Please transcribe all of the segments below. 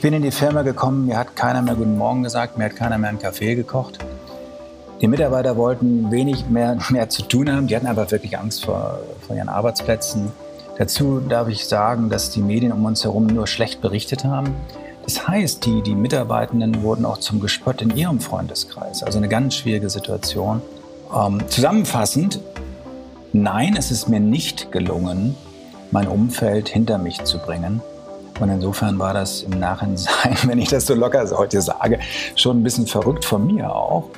Ich bin in die Firma gekommen, mir hat keiner mehr Guten Morgen gesagt, mir hat keiner mehr einen Kaffee gekocht. Die Mitarbeiter wollten wenig mehr, mehr zu tun haben, die hatten aber wirklich Angst vor, vor ihren Arbeitsplätzen. Dazu darf ich sagen, dass die Medien um uns herum nur schlecht berichtet haben. Das heißt, die, die Mitarbeitenden wurden auch zum Gespött in ihrem Freundeskreis. Also eine ganz schwierige Situation. Ähm, zusammenfassend, nein, es ist mir nicht gelungen, mein Umfeld hinter mich zu bringen. Und insofern war das im Nachhinein, wenn ich das so locker heute sage, schon ein bisschen verrückt von mir auch,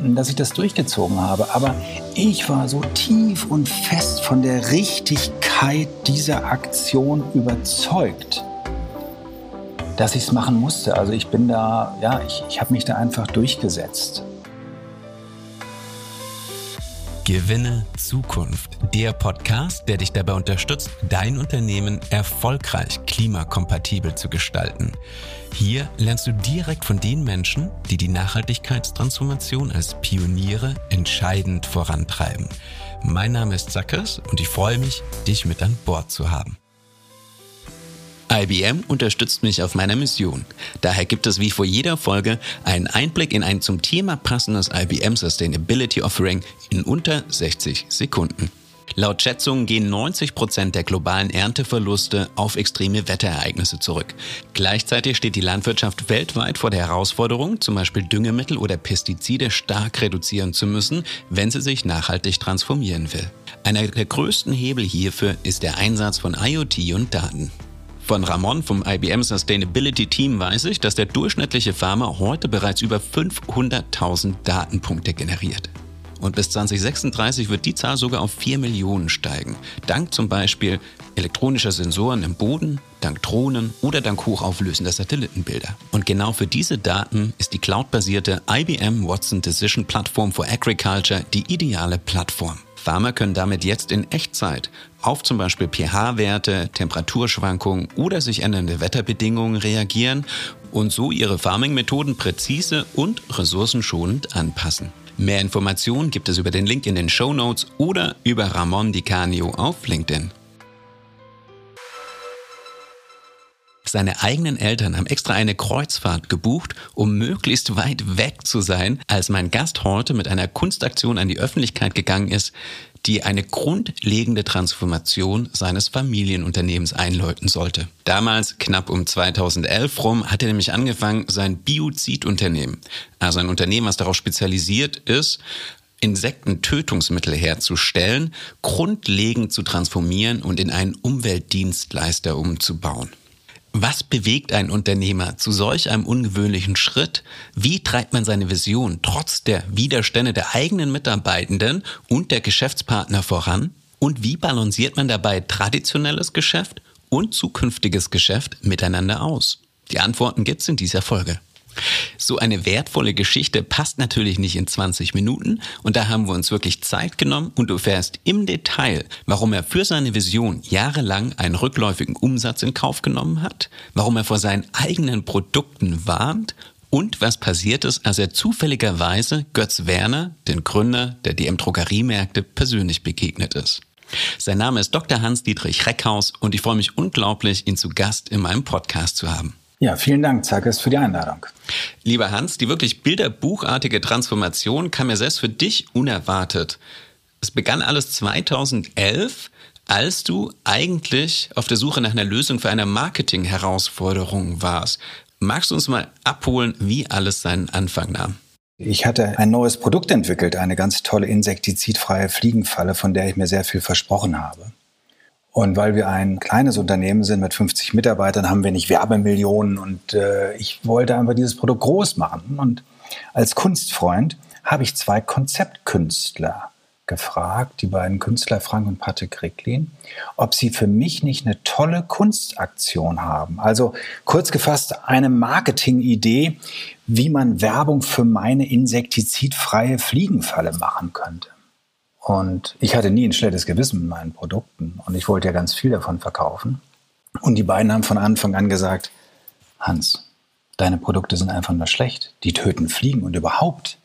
dass ich das durchgezogen habe. Aber ich war so tief und fest von der Richtigkeit dieser Aktion überzeugt, dass ich es machen musste. Also ich bin da, ja, ich, ich habe mich da einfach durchgesetzt. Gewinne Zukunft, der Podcast, der dich dabei unterstützt, dein Unternehmen erfolgreich klimakompatibel zu gestalten. Hier lernst du direkt von den Menschen, die die Nachhaltigkeitstransformation als Pioniere entscheidend vorantreiben. Mein Name ist Zackers und ich freue mich, dich mit an Bord zu haben. IBM unterstützt mich auf meiner Mission. Daher gibt es wie vor jeder Folge einen Einblick in ein zum Thema passendes IBM Sustainability Offering in unter 60 Sekunden. Laut Schätzungen gehen 90 Prozent der globalen Ernteverluste auf extreme Wetterereignisse zurück. Gleichzeitig steht die Landwirtschaft weltweit vor der Herausforderung, zum Beispiel Düngemittel oder Pestizide stark reduzieren zu müssen, wenn sie sich nachhaltig transformieren will. Einer der größten Hebel hierfür ist der Einsatz von IoT und Daten. Von Ramon vom IBM Sustainability Team weiß ich, dass der durchschnittliche Farmer heute bereits über 500.000 Datenpunkte generiert. Und bis 2036 wird die Zahl sogar auf 4 Millionen steigen. Dank zum Beispiel elektronischer Sensoren im Boden, dank Drohnen oder dank hochauflösender Satellitenbilder. Und genau für diese Daten ist die cloudbasierte IBM Watson Decision Platform for Agriculture die ideale Plattform. Farmer können damit jetzt in Echtzeit auf zum Beispiel pH-Werte, Temperaturschwankungen oder sich ändernde Wetterbedingungen reagieren und so ihre Farming-Methoden präzise und ressourcenschonend anpassen. Mehr Informationen gibt es über den Link in den Show Notes oder über Ramon Di Canio auf LinkedIn. Seine eigenen Eltern haben extra eine Kreuzfahrt gebucht, um möglichst weit weg zu sein, als mein Gast heute mit einer Kunstaktion an die Öffentlichkeit gegangen ist, die eine grundlegende Transformation seines Familienunternehmens einläuten sollte. Damals, knapp um 2011 rum, hat er nämlich angefangen, sein Biozidunternehmen, also ein Unternehmen, was darauf spezialisiert ist, Insektentötungsmittel herzustellen, grundlegend zu transformieren und in einen Umweltdienstleister umzubauen. Was bewegt ein Unternehmer zu solch einem ungewöhnlichen Schritt? Wie treibt man seine Vision trotz der Widerstände der eigenen Mitarbeitenden und der Geschäftspartner voran? Und wie balanciert man dabei traditionelles Geschäft und zukünftiges Geschäft miteinander aus? Die Antworten gibt's in dieser Folge. So eine wertvolle Geschichte passt natürlich nicht in 20 Minuten und da haben wir uns wirklich Zeit genommen und du erfährst im Detail, warum er für seine Vision jahrelang einen rückläufigen Umsatz in Kauf genommen hat, warum er vor seinen eigenen Produkten warnt und was passiert ist, als er zufälligerweise Götz Werner, den Gründer der DM Drogeriemärkte, persönlich begegnet ist. Sein Name ist Dr. Hans-Dietrich Reckhaus und ich freue mich unglaublich, ihn zu Gast in meinem Podcast zu haben. Ja, vielen Dank, Zackes, für die Einladung. Lieber Hans, die wirklich bilderbuchartige Transformation kam ja selbst für dich unerwartet. Es begann alles 2011, als du eigentlich auf der Suche nach einer Lösung für eine Marketing-Herausforderung warst. Magst du uns mal abholen, wie alles seinen Anfang nahm? Ich hatte ein neues Produkt entwickelt, eine ganz tolle insektizidfreie Fliegenfalle, von der ich mir sehr viel versprochen habe. Und weil wir ein kleines Unternehmen sind mit 50 Mitarbeitern, haben wir nicht Werbemillionen. Und äh, ich wollte einfach dieses Produkt groß machen. Und als Kunstfreund habe ich zwei Konzeptkünstler gefragt, die beiden Künstler Frank und Patrick Ricklin, ob sie für mich nicht eine tolle Kunstaktion haben. Also kurz gefasst eine Marketingidee, wie man Werbung für meine insektizidfreie Fliegenfalle machen könnte. Und ich hatte nie ein schlechtes Gewissen mit meinen Produkten und ich wollte ja ganz viel davon verkaufen. Und die beiden haben von Anfang an gesagt, Hans, deine Produkte sind einfach nur schlecht. Die töten Fliegen und überhaupt.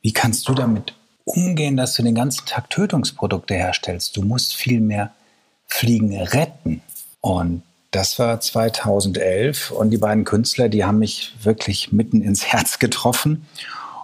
Wie kannst du damit umgehen, dass du den ganzen Tag Tötungsprodukte herstellst? Du musst viel mehr Fliegen retten. Und Das war 2011 und die beiden Künstler, die haben mich wirklich mitten ins Herz getroffen.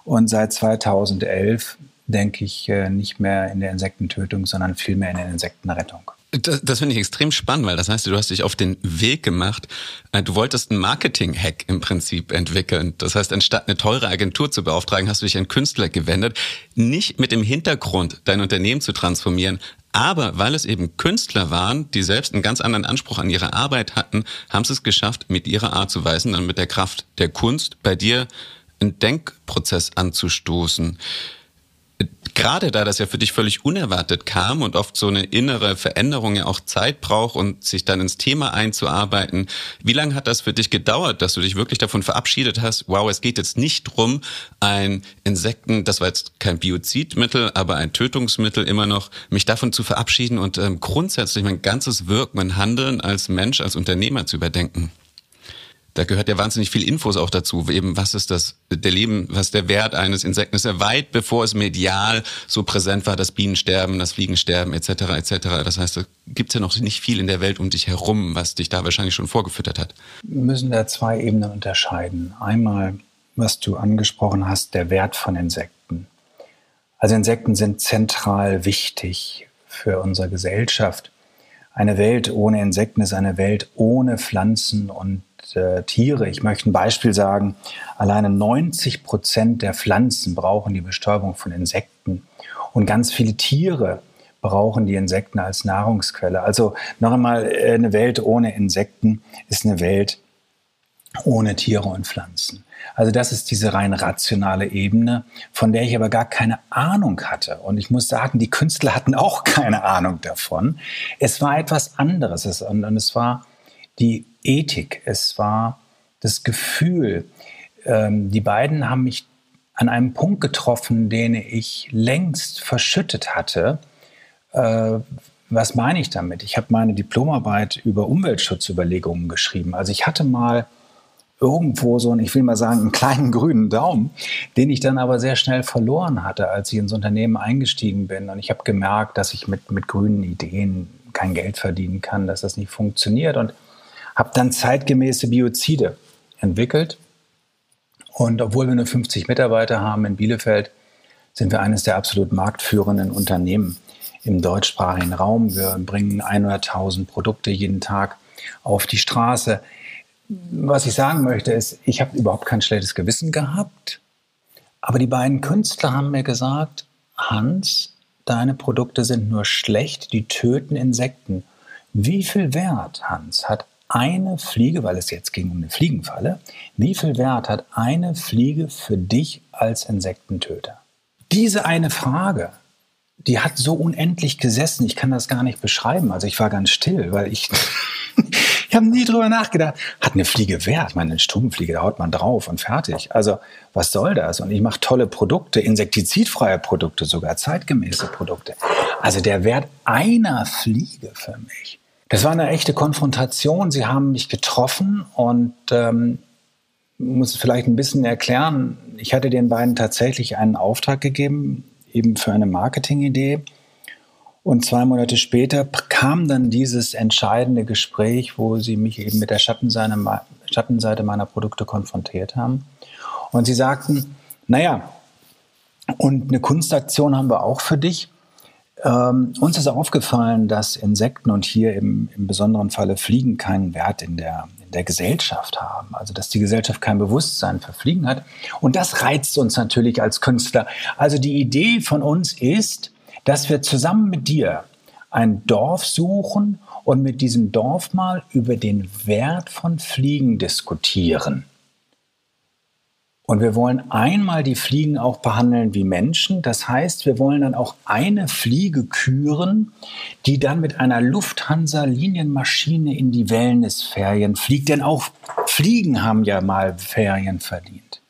Und seit 2011 denke ich äh, nicht mehr in der Insektentötung, sondern vielmehr in der Insektenrettung. Das, das finde ich extrem spannend, weil das heißt, du hast dich auf den Weg gemacht. Äh, du wolltest einen Marketing-Hack im Prinzip entwickeln. Das heißt, anstatt eine teure Agentur zu beauftragen, hast du dich an Künstler gewendet. Nicht mit dem Hintergrund, dein Unternehmen zu transformieren, aber weil es eben Künstler waren, die selbst einen ganz anderen Anspruch an ihre Arbeit hatten, haben sie es geschafft, mit ihrer Art zu weisen, dann mit der Kraft der Kunst bei dir einen Denkprozess anzustoßen gerade da das ja für dich völlig unerwartet kam und oft so eine innere Veränderung ja auch Zeit braucht und sich dann ins Thema einzuarbeiten, wie lange hat das für dich gedauert, dass du dich wirklich davon verabschiedet hast, wow, es geht jetzt nicht drum, ein Insekten, das war jetzt kein Biozidmittel, aber ein Tötungsmittel immer noch, mich davon zu verabschieden und ähm, grundsätzlich mein ganzes Wirken, mein Handeln als Mensch, als Unternehmer zu überdenken? Da gehört ja wahnsinnig viel Infos auch dazu. Eben, was ist das, der Leben, was der Wert eines Insekten ist weit bevor es medial so präsent war, das Bienensterben, das Fliegensterben etc. etc. Das heißt, da gibt es ja noch nicht viel in der Welt um dich herum, was dich da wahrscheinlich schon vorgefüttert hat. Wir müssen da zwei Ebenen unterscheiden. Einmal, was du angesprochen hast, der Wert von Insekten. Also Insekten sind zentral wichtig für unsere Gesellschaft. Eine Welt ohne Insekten ist eine Welt ohne Pflanzen und äh, Tiere. Ich möchte ein Beispiel sagen. Alleine 90 Prozent der Pflanzen brauchen die Bestäubung von Insekten. Und ganz viele Tiere brauchen die Insekten als Nahrungsquelle. Also noch einmal, äh, eine Welt ohne Insekten ist eine Welt ohne Tiere und Pflanzen. Also das ist diese rein rationale Ebene, von der ich aber gar keine Ahnung hatte. Und ich muss sagen, die Künstler hatten auch keine Ahnung davon. Es war etwas anderes und, es war die Ethik, es war das Gefühl. Ähm, die beiden haben mich an einem Punkt getroffen, den ich längst verschüttet hatte. Äh, was meine ich damit? Ich habe meine Diplomarbeit über Umweltschutzüberlegungen geschrieben. Also ich hatte mal irgendwo so, ich will mal sagen, einen kleinen grünen Daumen, den ich dann aber sehr schnell verloren hatte, als ich ins Unternehmen eingestiegen bin. Und ich habe gemerkt, dass ich mit, mit grünen Ideen kein Geld verdienen kann, dass das nicht funktioniert. Und habe dann zeitgemäße Biozide entwickelt. Und obwohl wir nur 50 Mitarbeiter haben in Bielefeld, sind wir eines der absolut marktführenden Unternehmen im deutschsprachigen Raum. Wir bringen 100.000 Produkte jeden Tag auf die Straße. Was ich sagen möchte ist, ich habe überhaupt kein schlechtes Gewissen gehabt, aber die beiden Künstler haben mir gesagt, Hans, deine Produkte sind nur schlecht, die töten Insekten. Wie viel Wert, Hans, hat eine Fliege, weil es jetzt ging um eine Fliegenfalle, wie viel Wert hat eine Fliege für dich als Insektentöter? Diese eine Frage, die hat so unendlich gesessen, ich kann das gar nicht beschreiben. Also ich war ganz still, weil ich, ich habe nie drüber nachgedacht. Hat eine Fliege Wert? Ich meine, eine Stubenfliege, da haut man drauf und fertig. Also was soll das? Und ich mache tolle Produkte, insektizidfreie Produkte, sogar zeitgemäße Produkte. Also der Wert einer Fliege für mich das war eine echte Konfrontation. Sie haben mich getroffen und ähm, muss vielleicht ein bisschen erklären. Ich hatte den beiden tatsächlich einen Auftrag gegeben, eben für eine Marketingidee. Und zwei Monate später kam dann dieses entscheidende Gespräch, wo sie mich eben mit der Schattenseite meiner Produkte konfrontiert haben. Und sie sagten, naja, und eine Kunstaktion haben wir auch für dich. Ähm, uns ist aufgefallen, dass Insekten und hier im, im besonderen Falle Fliegen keinen Wert in der, in der Gesellschaft haben. Also dass die Gesellschaft kein Bewusstsein für Fliegen hat. Und das reizt uns natürlich als Künstler. Also die Idee von uns ist, dass wir zusammen mit dir ein Dorf suchen und mit diesem Dorf mal über den Wert von Fliegen diskutieren. Und wir wollen einmal die Fliegen auch behandeln wie Menschen. Das heißt, wir wollen dann auch eine Fliege küren, die dann mit einer Lufthansa-Linienmaschine in die Wellnessferien fliegt. Denn auch Fliegen haben ja mal Ferien verdient.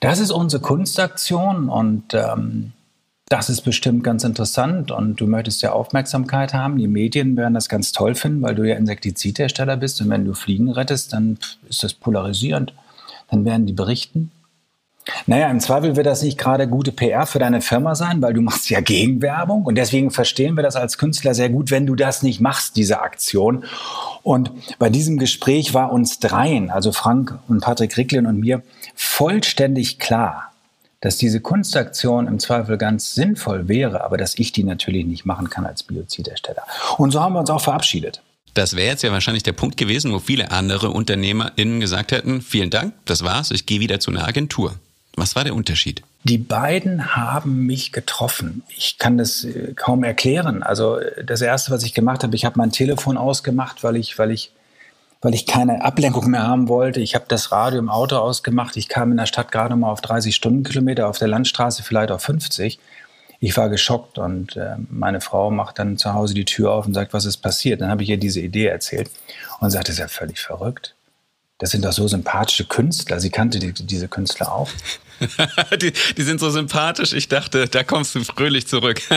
Das ist unsere Kunstaktion und ähm, das ist bestimmt ganz interessant und du möchtest ja Aufmerksamkeit haben. Die Medien werden das ganz toll finden, weil du ja Insektizidhersteller bist und wenn du Fliegen rettest, dann ist das polarisierend dann werden die berichten. Naja, im Zweifel wird das nicht gerade gute PR für deine Firma sein, weil du machst ja Gegenwerbung und deswegen verstehen wir das als Künstler sehr gut, wenn du das nicht machst, diese Aktion. Und bei diesem Gespräch war uns dreien, also Frank und Patrick Ricklin und mir, vollständig klar, dass diese Kunstaktion im Zweifel ganz sinnvoll wäre, aber dass ich die natürlich nicht machen kann als Biozidersteller. Und so haben wir uns auch verabschiedet. Das wäre jetzt ja wahrscheinlich der Punkt gewesen, wo viele andere UnternehmerInnen gesagt hätten, vielen Dank, das war's, ich gehe wieder zu einer Agentur. Was war der Unterschied? Die beiden haben mich getroffen. Ich kann das äh, kaum erklären. Also äh, das erste, was ich gemacht habe, ich habe mein Telefon ausgemacht, weil ich, weil ich, weil ich keine Ablenkung mehr haben wollte. Ich habe das Radio im Auto ausgemacht. Ich kam in der Stadt gerade mal auf 30 Stundenkilometer, auf der Landstraße vielleicht auf 50. Ich war geschockt und äh, meine Frau macht dann zu Hause die Tür auf und sagt, was ist passiert? Dann habe ich ihr diese Idee erzählt und sagte, das ist ja völlig verrückt. Das sind doch so sympathische Künstler. Sie kannte die, diese Künstler auch. die, die, sind so sympathisch. Ich dachte, da kommst du fröhlich zurück.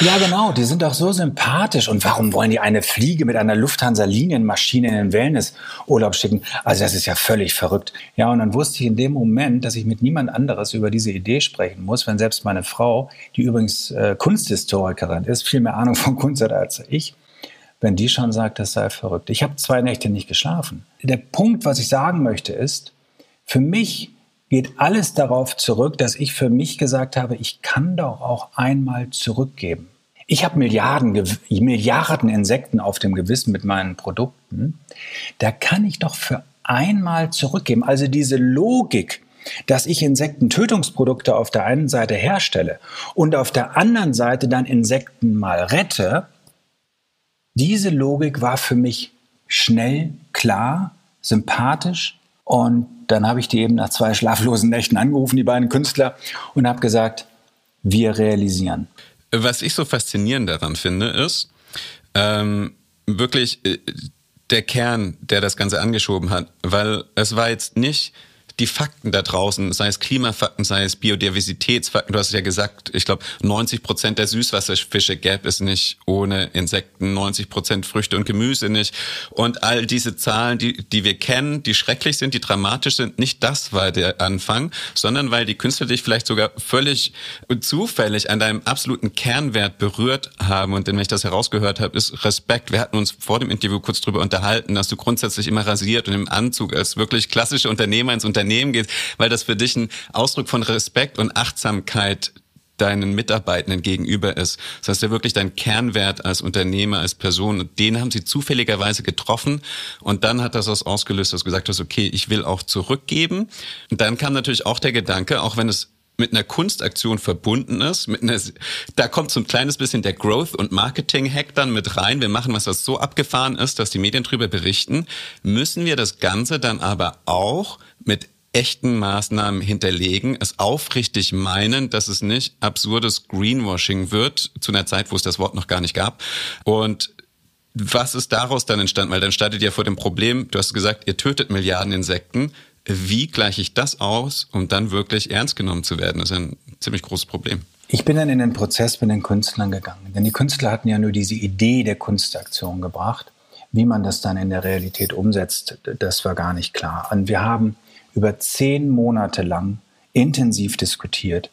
ja, genau. Die sind doch so sympathisch. Und warum wollen die eine Fliege mit einer Lufthansa-Linienmaschine in den Wellnessurlaub schicken? Also das ist ja völlig verrückt. Ja, und dann wusste ich in dem Moment, dass ich mit niemand anderes über diese Idee sprechen muss, wenn selbst meine Frau, die übrigens äh, Kunsthistorikerin ist, viel mehr Ahnung von Kunst hat als ich, wenn die schon sagt, das sei verrückt. Ich habe zwei Nächte nicht geschlafen. Der Punkt, was ich sagen möchte, ist, für mich geht alles darauf zurück, dass ich für mich gesagt habe, ich kann doch auch einmal zurückgeben. Ich habe Milliarden, Milliarden Insekten auf dem Gewissen mit meinen Produkten. Da kann ich doch für einmal zurückgeben. Also diese Logik, dass ich Insektentötungsprodukte auf der einen Seite herstelle und auf der anderen Seite dann Insekten mal rette, diese Logik war für mich schnell, klar, sympathisch und dann habe ich die eben nach zwei schlaflosen Nächten angerufen, die beiden Künstler, und habe gesagt, wir realisieren. Was ich so faszinierend daran finde, ist ähm, wirklich äh, der Kern, der das Ganze angeschoben hat, weil es war jetzt nicht die Fakten da draußen, sei es Klimafakten, sei es Biodiversitätsfakten. Du hast ja gesagt, ich glaube, 90 Prozent der Süßwasserfische gäbe es nicht ohne Insekten, 90 Prozent Früchte und Gemüse nicht. Und all diese Zahlen, die, die wir kennen, die schrecklich sind, die dramatisch sind, nicht das war der Anfang, sondern weil die Künstler dich vielleicht sogar völlig zufällig an deinem absoluten Kernwert berührt haben. Und wenn ich das herausgehört habe, ist Respekt. Wir hatten uns vor dem Interview kurz drüber unterhalten, dass du grundsätzlich immer rasiert und im Anzug als wirklich klassische Unternehmer ins Unternehmen Unternehmen gehst, weil das für dich ein Ausdruck von Respekt und Achtsamkeit deinen Mitarbeitenden gegenüber ist. Das heißt ja wirklich dein Kernwert als Unternehmer, als Person. Und den haben sie zufälligerweise getroffen. Und dann hat das was ausgelöst, dass du gesagt hast, okay, ich will auch zurückgeben. Und dann kam natürlich auch der Gedanke, auch wenn es mit einer Kunstaktion verbunden ist, mit einer, da kommt so ein kleines bisschen der Growth- und Marketing-Hack dann mit rein. Wir machen was, was so abgefahren ist, dass die Medien drüber berichten. Müssen wir das Ganze dann aber auch mit echten Maßnahmen hinterlegen, es aufrichtig meinen, dass es nicht absurdes Greenwashing wird, zu einer Zeit, wo es das Wort noch gar nicht gab. Und was ist daraus dann entstanden? Weil dann startet ihr vor dem Problem, du hast gesagt, ihr tötet Milliarden Insekten. Wie gleiche ich das aus, um dann wirklich ernst genommen zu werden? Das ist ein ziemlich großes Problem. Ich bin dann in den Prozess mit den Künstlern gegangen. Denn die Künstler hatten ja nur diese Idee der Kunstaktion gebracht. Wie man das dann in der Realität umsetzt, das war gar nicht klar. Und wir haben über zehn Monate lang intensiv diskutiert.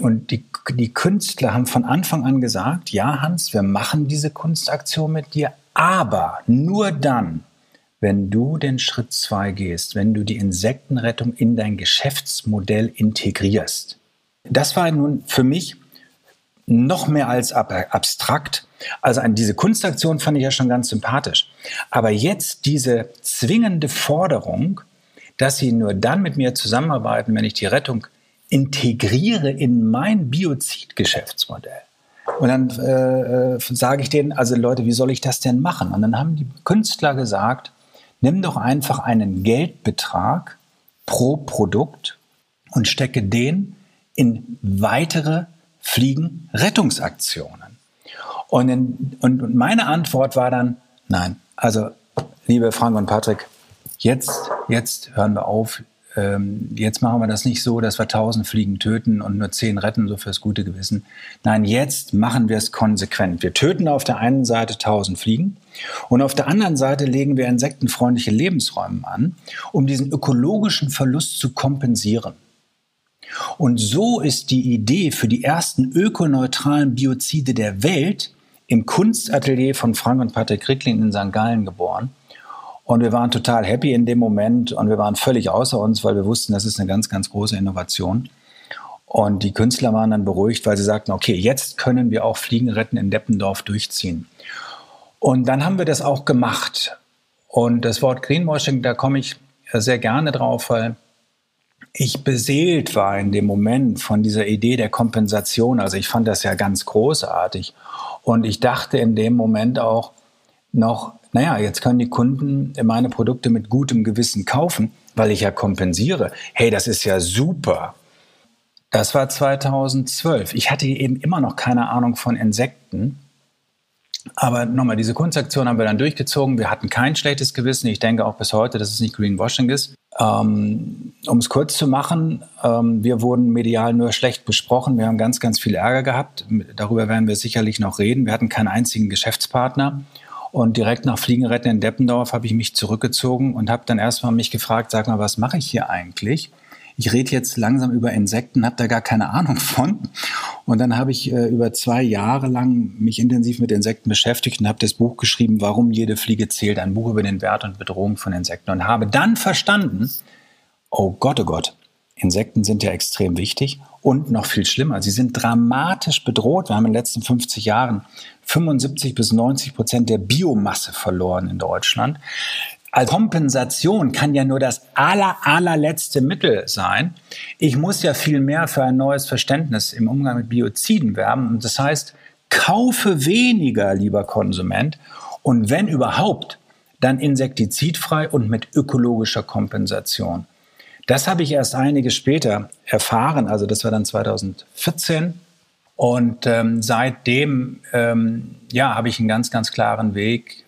Und die, die Künstler haben von Anfang an gesagt, ja Hans, wir machen diese Kunstaktion mit dir, aber nur dann, wenn du den Schritt zwei gehst, wenn du die Insektenrettung in dein Geschäftsmodell integrierst. Das war nun für mich noch mehr als abstrakt. Also an diese Kunstaktion fand ich ja schon ganz sympathisch. Aber jetzt diese zwingende Forderung, dass sie nur dann mit mir zusammenarbeiten, wenn ich die Rettung integriere in mein Biozid-Geschäftsmodell. Und dann äh, äh, sage ich denen, also Leute, wie soll ich das denn machen? Und dann haben die Künstler gesagt, nimm doch einfach einen Geldbetrag pro Produkt und stecke den in weitere Fliegenrettungsaktionen. Und, in, und meine Antwort war dann, nein, also liebe Frank und Patrick, jetzt, jetzt hören wir auf. Ähm, jetzt machen wir das nicht so, dass wir tausend Fliegen töten und nur zehn retten, so fürs gute Gewissen. Nein, jetzt machen wir es konsequent. Wir töten auf der einen Seite tausend Fliegen und auf der anderen Seite legen wir insektenfreundliche Lebensräume an, um diesen ökologischen Verlust zu kompensieren. Und so ist die Idee für die ersten ökoneutralen Biozide der Welt im Kunstatelier von Frank und Patrick Ricklin in St. Gallen geboren. Und wir waren total happy in dem Moment und wir waren völlig außer uns, weil wir wussten, das ist eine ganz, ganz große Innovation. Und die Künstler waren dann beruhigt, weil sie sagten, okay, jetzt können wir auch Fliegen retten in Deppendorf durchziehen. Und dann haben wir das auch gemacht. Und das Wort Greenwashing, da komme ich sehr gerne drauf, weil ich beseelt war in dem Moment von dieser Idee der Kompensation. Also ich fand das ja ganz großartig. Und ich dachte in dem Moment auch noch, naja, jetzt können die Kunden meine Produkte mit gutem Gewissen kaufen, weil ich ja kompensiere. Hey, das ist ja super. Das war 2012. Ich hatte eben immer noch keine Ahnung von Insekten. Aber nochmal, diese Kunstaktion haben wir dann durchgezogen. Wir hatten kein schlechtes Gewissen. Ich denke auch bis heute, dass es nicht Greenwashing ist. Ähm, um es kurz zu machen, ähm, wir wurden medial nur schlecht besprochen. Wir haben ganz, ganz viel Ärger gehabt. Darüber werden wir sicherlich noch reden. Wir hatten keinen einzigen Geschäftspartner. Und direkt nach Fliegenretten in Deppendorf habe ich mich zurückgezogen und habe dann erstmal mich gefragt, sag mal, was mache ich hier eigentlich? ich rede jetzt langsam über Insekten, habe da gar keine Ahnung von. Und dann habe ich äh, über zwei Jahre lang mich intensiv mit Insekten beschäftigt und habe das Buch geschrieben, Warum jede Fliege zählt, ein Buch über den Wert und Bedrohung von Insekten und habe dann verstanden, oh Gott, oh Gott, Insekten sind ja extrem wichtig und noch viel schlimmer, sie sind dramatisch bedroht. Wir haben in den letzten 50 Jahren 75 bis 90 Prozent der Biomasse verloren in Deutschland als Kompensation kann ja nur das aller, allerletzte Mittel sein. Ich muss ja viel mehr für ein neues Verständnis im Umgang mit Bioziden werben. Und das heißt, kaufe weniger, lieber Konsument. Und wenn überhaupt, dann insektizidfrei und mit ökologischer Kompensation. Das habe ich erst einige später erfahren, also das war dann 2014. Und ähm, seitdem ähm, ja, habe ich einen ganz, ganz klaren Weg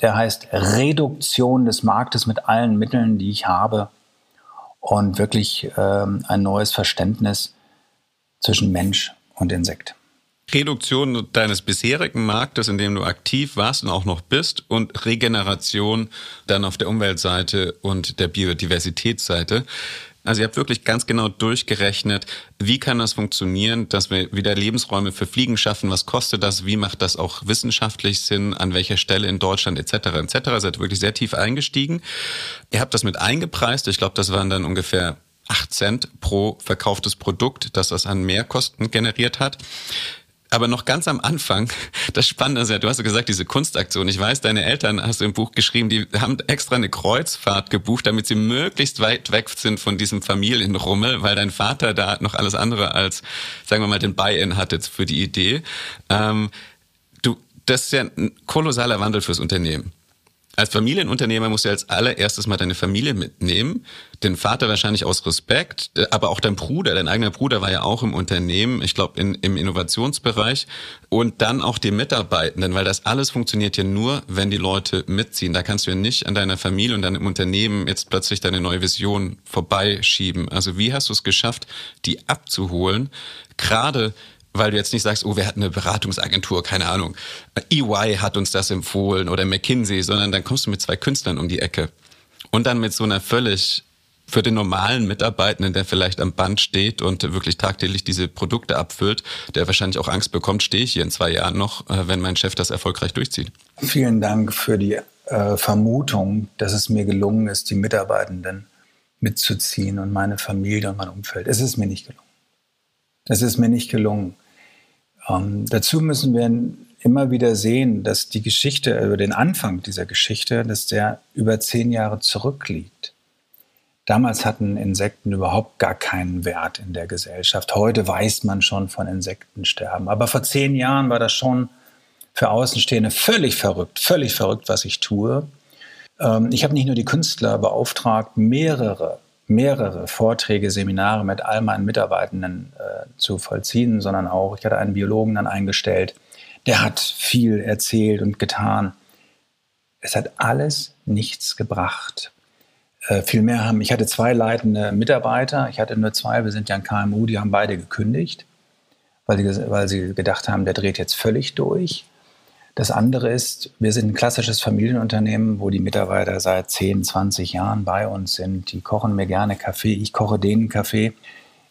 der heißt Reduktion des Marktes mit allen Mitteln, die ich habe und wirklich ähm, ein neues Verständnis zwischen Mensch und Insekt. Reduktion deines bisherigen Marktes, in dem du aktiv warst und auch noch bist, und Regeneration dann auf der Umweltseite und der Biodiversitätsseite. Also ihr habt wirklich ganz genau durchgerechnet, wie kann das funktionieren, dass wir wieder Lebensräume für Fliegen schaffen, was kostet das, wie macht das auch wissenschaftlich Sinn, an welcher Stelle in Deutschland etc. etc. Seid wirklich sehr tief eingestiegen. Ihr habt das mit eingepreist, ich glaube, das waren dann ungefähr 8 Cent pro verkauftes Produkt, das das an Mehrkosten generiert hat. Aber noch ganz am Anfang, das Spannende ist ja, du hast ja gesagt, diese Kunstaktion. Ich weiß, deine Eltern, hast du im Buch geschrieben, die haben extra eine Kreuzfahrt gebucht, damit sie möglichst weit weg sind von diesem Familienrummel, weil dein Vater da noch alles andere als, sagen wir mal, den Buy-in hatte für die Idee. Ähm, du, das ist ja ein kolossaler Wandel fürs Unternehmen. Als Familienunternehmer musst du als allererstes mal deine Familie mitnehmen. Den Vater wahrscheinlich aus Respekt, aber auch dein Bruder, dein eigener Bruder war ja auch im Unternehmen, ich glaube in, im Innovationsbereich. Und dann auch die Mitarbeitenden, weil das alles funktioniert ja nur, wenn die Leute mitziehen. Da kannst du ja nicht an deiner Familie und deinem Unternehmen jetzt plötzlich deine neue Vision vorbeischieben. Also wie hast du es geschafft, die abzuholen? Gerade weil du jetzt nicht sagst, oh, wir hatten eine Beratungsagentur, keine Ahnung, EY hat uns das empfohlen oder McKinsey, sondern dann kommst du mit zwei Künstlern um die Ecke. Und dann mit so einer völlig für den normalen Mitarbeitenden, der vielleicht am Band steht und wirklich tagtäglich diese Produkte abfüllt, der wahrscheinlich auch Angst bekommt, stehe ich hier in zwei Jahren noch, äh, wenn mein Chef das erfolgreich durchzieht. Vielen Dank für die äh, Vermutung, dass es mir gelungen ist, die Mitarbeitenden mitzuziehen und meine Familie und mein Umfeld. Es ist mir nicht gelungen. Es ist mir nicht gelungen. Ähm, dazu müssen wir immer wieder sehen, dass die Geschichte, über den Anfang dieser Geschichte, dass der über zehn Jahre zurückliegt. Damals hatten Insekten überhaupt gar keinen Wert in der Gesellschaft. Heute weiß man schon von Insektensterben. Aber vor zehn Jahren war das schon für Außenstehende völlig verrückt, völlig verrückt, was ich tue. Ähm, ich habe nicht nur die Künstler beauftragt, mehrere mehrere Vorträge, Seminare mit all meinen Mitarbeitenden äh, zu vollziehen, sondern auch, ich hatte einen Biologen dann eingestellt, der hat viel erzählt und getan. Es hat alles nichts gebracht. Äh, vielmehr haben, ich hatte zwei leitende Mitarbeiter, ich hatte nur zwei, wir sind ja ein KMU, die haben beide gekündigt, weil sie, weil sie gedacht haben, der dreht jetzt völlig durch. Das andere ist, wir sind ein klassisches Familienunternehmen, wo die Mitarbeiter seit 10, 20 Jahren bei uns sind. Die kochen mir gerne Kaffee, ich koche denen Kaffee.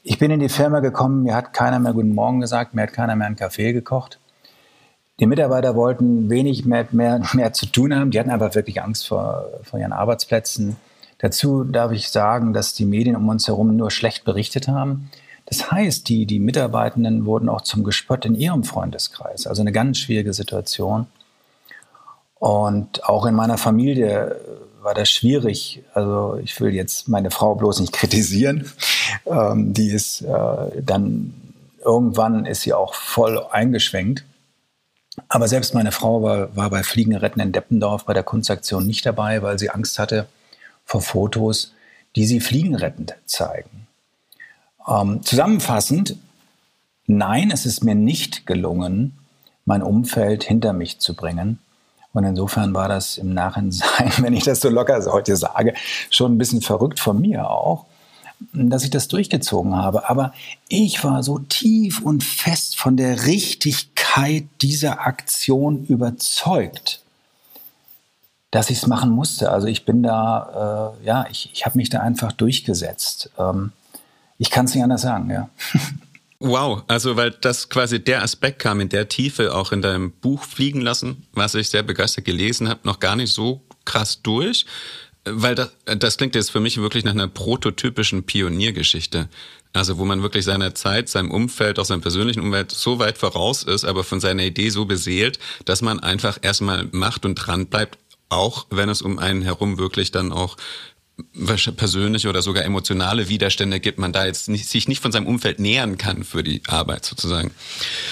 Ich bin in die Firma gekommen, mir hat keiner mehr Guten Morgen gesagt, mir hat keiner mehr einen Kaffee gekocht. Die Mitarbeiter wollten wenig mehr, mehr, mehr zu tun haben. Die hatten aber wirklich Angst vor, vor ihren Arbeitsplätzen. Dazu darf ich sagen, dass die Medien um uns herum nur schlecht berichtet haben. Das heißt, die, die Mitarbeitenden wurden auch zum Gespött in ihrem Freundeskreis. Also eine ganz schwierige Situation. Und auch in meiner Familie war das schwierig. Also ich will jetzt meine Frau bloß nicht kritisieren. Ähm, die ist äh, dann irgendwann ist sie auch voll eingeschwenkt. Aber selbst meine Frau war, war bei Fliegenretten in Deppendorf bei der Kunstaktion nicht dabei, weil sie Angst hatte vor Fotos, die sie fliegenrettend zeigen. Ähm, zusammenfassend, nein, es ist mir nicht gelungen, mein Umfeld hinter mich zu bringen. Und insofern war das im Nachhinein, wenn ich das so locker heute sage, schon ein bisschen verrückt von mir auch, dass ich das durchgezogen habe. Aber ich war so tief und fest von der Richtigkeit dieser Aktion überzeugt, dass ich es machen musste. Also ich bin da, äh, ja, ich, ich habe mich da einfach durchgesetzt. Ähm, ich kann es nicht anders sagen, ja. Wow, also weil das quasi der Aspekt kam in der Tiefe auch in deinem Buch fliegen lassen, was ich sehr begeistert gelesen habe, noch gar nicht so krass durch, weil das, das klingt jetzt für mich wirklich nach einer prototypischen Pioniergeschichte. Also wo man wirklich seiner Zeit, seinem Umfeld, auch seinem persönlichen Umfeld so weit voraus ist, aber von seiner Idee so beseelt, dass man einfach erstmal macht und dran bleibt, auch wenn es um einen herum wirklich dann auch persönliche oder sogar emotionale Widerstände gibt, man da jetzt nicht, sich nicht von seinem Umfeld nähern kann für die Arbeit sozusagen,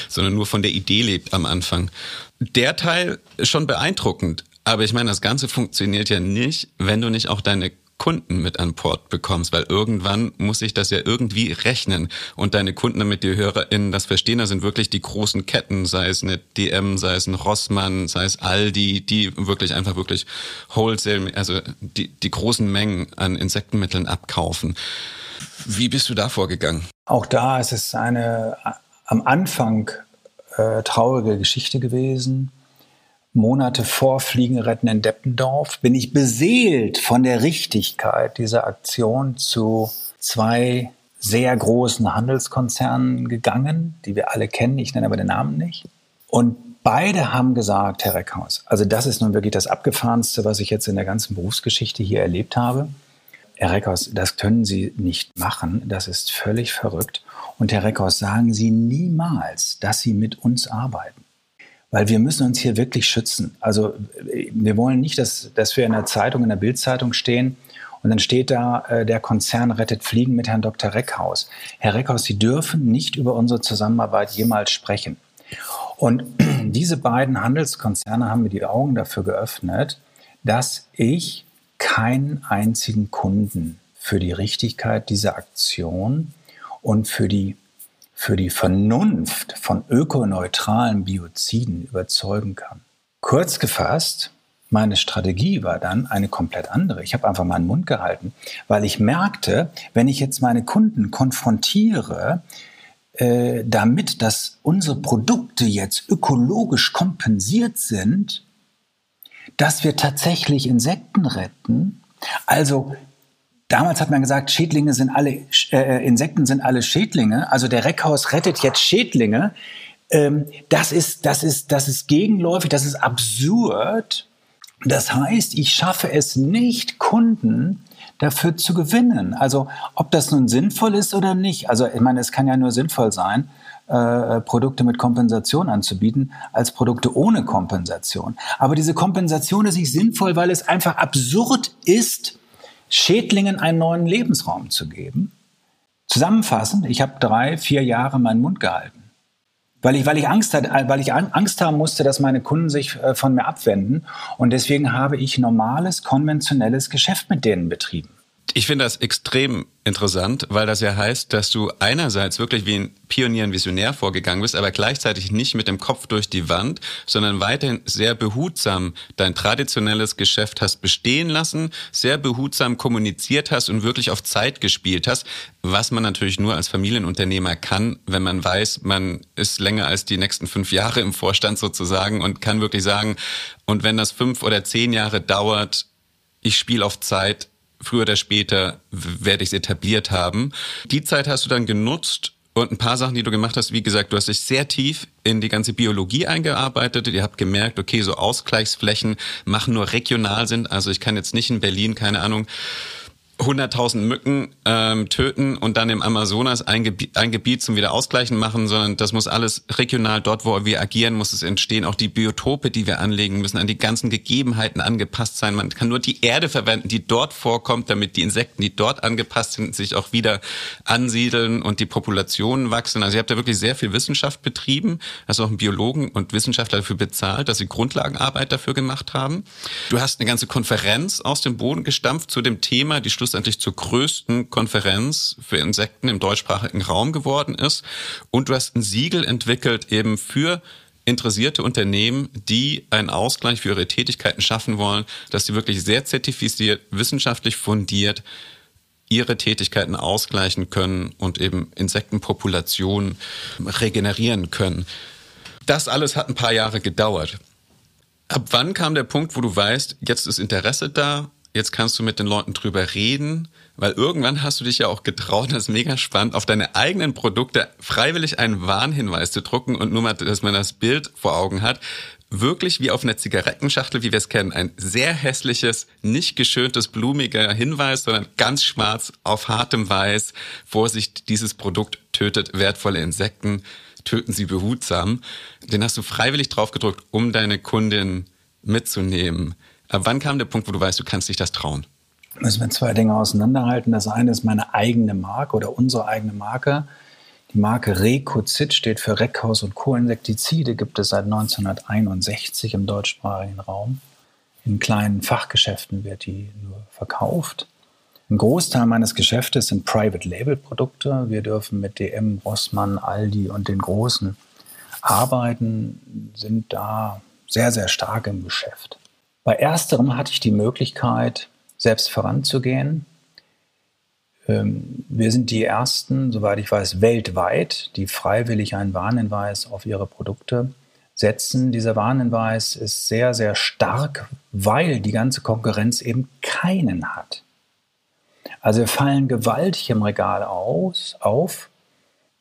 sondern nur von der Idee lebt am Anfang. Der Teil ist schon beeindruckend, aber ich meine, das Ganze funktioniert ja nicht, wenn du nicht auch deine Kunden mit an Bord bekommst, weil irgendwann muss sich das ja irgendwie rechnen und deine Kunden, damit die HörerInnen das verstehen, da sind wirklich die großen Ketten, sei es eine DM, sei es ein Rossmann, sei es Aldi, die wirklich einfach wirklich Wholesale, also die, die großen Mengen an Insektenmitteln abkaufen. Wie bist du da vorgegangen? Auch da ist es eine am Anfang äh, traurige Geschichte gewesen. Monate vor Fliegenretten in Deppendorf bin ich beseelt von der Richtigkeit dieser Aktion zu zwei sehr großen Handelskonzernen gegangen, die wir alle kennen. Ich nenne aber den Namen nicht. Und beide haben gesagt, Herr Reckhaus, also das ist nun wirklich das Abgefahrenste, was ich jetzt in der ganzen Berufsgeschichte hier erlebt habe. Herr Reckhaus, das können Sie nicht machen. Das ist völlig verrückt. Und Herr Reckhaus, sagen Sie niemals, dass Sie mit uns arbeiten weil wir müssen uns hier wirklich schützen. Also wir wollen nicht, dass, dass wir in der Zeitung, in der Bildzeitung stehen und dann steht da, äh, der Konzern rettet Fliegen mit Herrn Dr. Reckhaus. Herr Reckhaus, Sie dürfen nicht über unsere Zusammenarbeit jemals sprechen. Und diese beiden Handelskonzerne haben mir die Augen dafür geöffnet, dass ich keinen einzigen Kunden für die Richtigkeit dieser Aktion und für die für die Vernunft von ökoneutralen Bioziden überzeugen kann. Kurz gefasst, meine Strategie war dann eine komplett andere. Ich habe einfach meinen Mund gehalten, weil ich merkte, wenn ich jetzt meine Kunden konfrontiere, äh, damit, dass unsere Produkte jetzt ökologisch kompensiert sind, dass wir tatsächlich Insekten retten, also Damals hat man gesagt, Schädlinge sind alle, äh, Insekten sind alle Schädlinge. Also der Reckhaus rettet jetzt Schädlinge. Ähm, das ist, das ist, das ist gegenläufig, das ist absurd. Das heißt, ich schaffe es nicht, Kunden dafür zu gewinnen. Also ob das nun sinnvoll ist oder nicht. Also ich meine, es kann ja nur sinnvoll sein, äh, Produkte mit Kompensation anzubieten, als Produkte ohne Kompensation. Aber diese Kompensation ist nicht sinnvoll, weil es einfach absurd ist, Schädlingen einen neuen Lebensraum zu geben. Zusammenfassend, ich habe drei, vier Jahre meinen Mund gehalten. Weil ich, weil ich, Angst, hatte, weil ich Angst haben musste, dass meine Kunden sich äh, von mir abwenden. Und deswegen habe ich normales, konventionelles Geschäft mit denen betrieben. Ich finde das extrem interessant, weil das ja heißt, dass du einerseits wirklich wie ein Pionier und Visionär vorgegangen bist, aber gleichzeitig nicht mit dem Kopf durch die Wand, sondern weiterhin sehr behutsam dein traditionelles Geschäft hast bestehen lassen, sehr behutsam kommuniziert hast und wirklich auf Zeit gespielt hast, was man natürlich nur als Familienunternehmer kann, wenn man weiß, man ist länger als die nächsten fünf Jahre im Vorstand sozusagen und kann wirklich sagen, und wenn das fünf oder zehn Jahre dauert, ich spiele auf Zeit, früher oder später werde ich es etabliert haben. Die Zeit hast du dann genutzt, Und ein paar Sachen, die du gemacht hast, wie gesagt, du hast dich sehr tief in die ganze Biologie eingearbeitet. Ihr habt gemerkt, okay, so Ausgleichsflächen machen nur regional sind. Also ich kann jetzt nicht in Berlin, keine Ahnung, 100.000 Mücken ähm, töten und dann im Amazonas ein, Gebiet, ein Gebiet zum Wiederausgleichen machen, sondern das muss alles regional dort, wo wir agieren, muss es entstehen. Auch die Biotope, die wir anlegen, müssen an die ganzen Gegebenheiten angepasst sein. Man kann nur die Erde verwenden, die dort vorkommt, damit die Insekten, die dort angepasst sind, sich auch wieder ansiedeln und die Populationen wachsen. Also ihr habt da wirklich sehr viel Wissenschaft betrieben. Hast auch einen Biologen und Wissenschaftler dafür bezahlt, dass sie Grundlagenarbeit dafür gemacht haben. Du hast eine ganze Konferenz aus dem Boden gestampft zu dem Thema, die schlussendlich zur größten Konferenz für Insekten im deutschsprachigen Raum geworden ist. Und du hast ein Siegel entwickelt eben für interessierte Unternehmen, die einen Ausgleich für ihre Tätigkeiten schaffen wollen, dass sie wirklich sehr zertifiziert, wissenschaftlich fundiert ihre Tätigkeiten ausgleichen können und eben Insektenpopulationen regenerieren können. Das alles hat ein paar Jahre gedauert. Ab wann kam der Punkt, wo du weißt, jetzt ist Interesse da, jetzt kannst du mit den Leuten drüber reden, weil irgendwann hast du dich ja auch getraut, das ist mega spannend, auf deine eigenen Produkte freiwillig einen Warnhinweis zu drucken und nur mal, dass man das Bild vor Augen hat, wirklich wie auf einer Zigarettenschachtel, wie wir es kennen, ein sehr hässliches, nicht geschöntes, blumiger Hinweis, sondern ganz schwarz auf hartem Weiß. Vorsicht, dieses Produkt tötet wertvolle Insekten, töten sie behutsam. Den hast du freiwillig drauf gedrückt, um deine Kundin mitzunehmen. Ab wann kam der Punkt, wo du weißt, du kannst dich das trauen? Müssen wir zwei Dinge auseinanderhalten. Das eine ist meine eigene Marke oder unsere eigene Marke. Die Marke Recozid steht für Reckhaus und Co-Insektizide, gibt es seit 1961 im deutschsprachigen Raum. In kleinen Fachgeschäften wird die nur verkauft. Ein Großteil meines Geschäftes sind Private Label Produkte. Wir dürfen mit DM, Rossmann, Aldi und den Großen arbeiten, sind da sehr, sehr stark im Geschäft. Bei ersterem hatte ich die Möglichkeit, selbst voranzugehen. Ähm, wir sind die Ersten, soweit ich weiß, weltweit, die freiwillig einen Warnhinweis auf ihre Produkte setzen. Dieser Warnhinweis ist sehr, sehr stark, weil die ganze Konkurrenz eben keinen hat. Also wir fallen gewaltig im Regal aus, auf.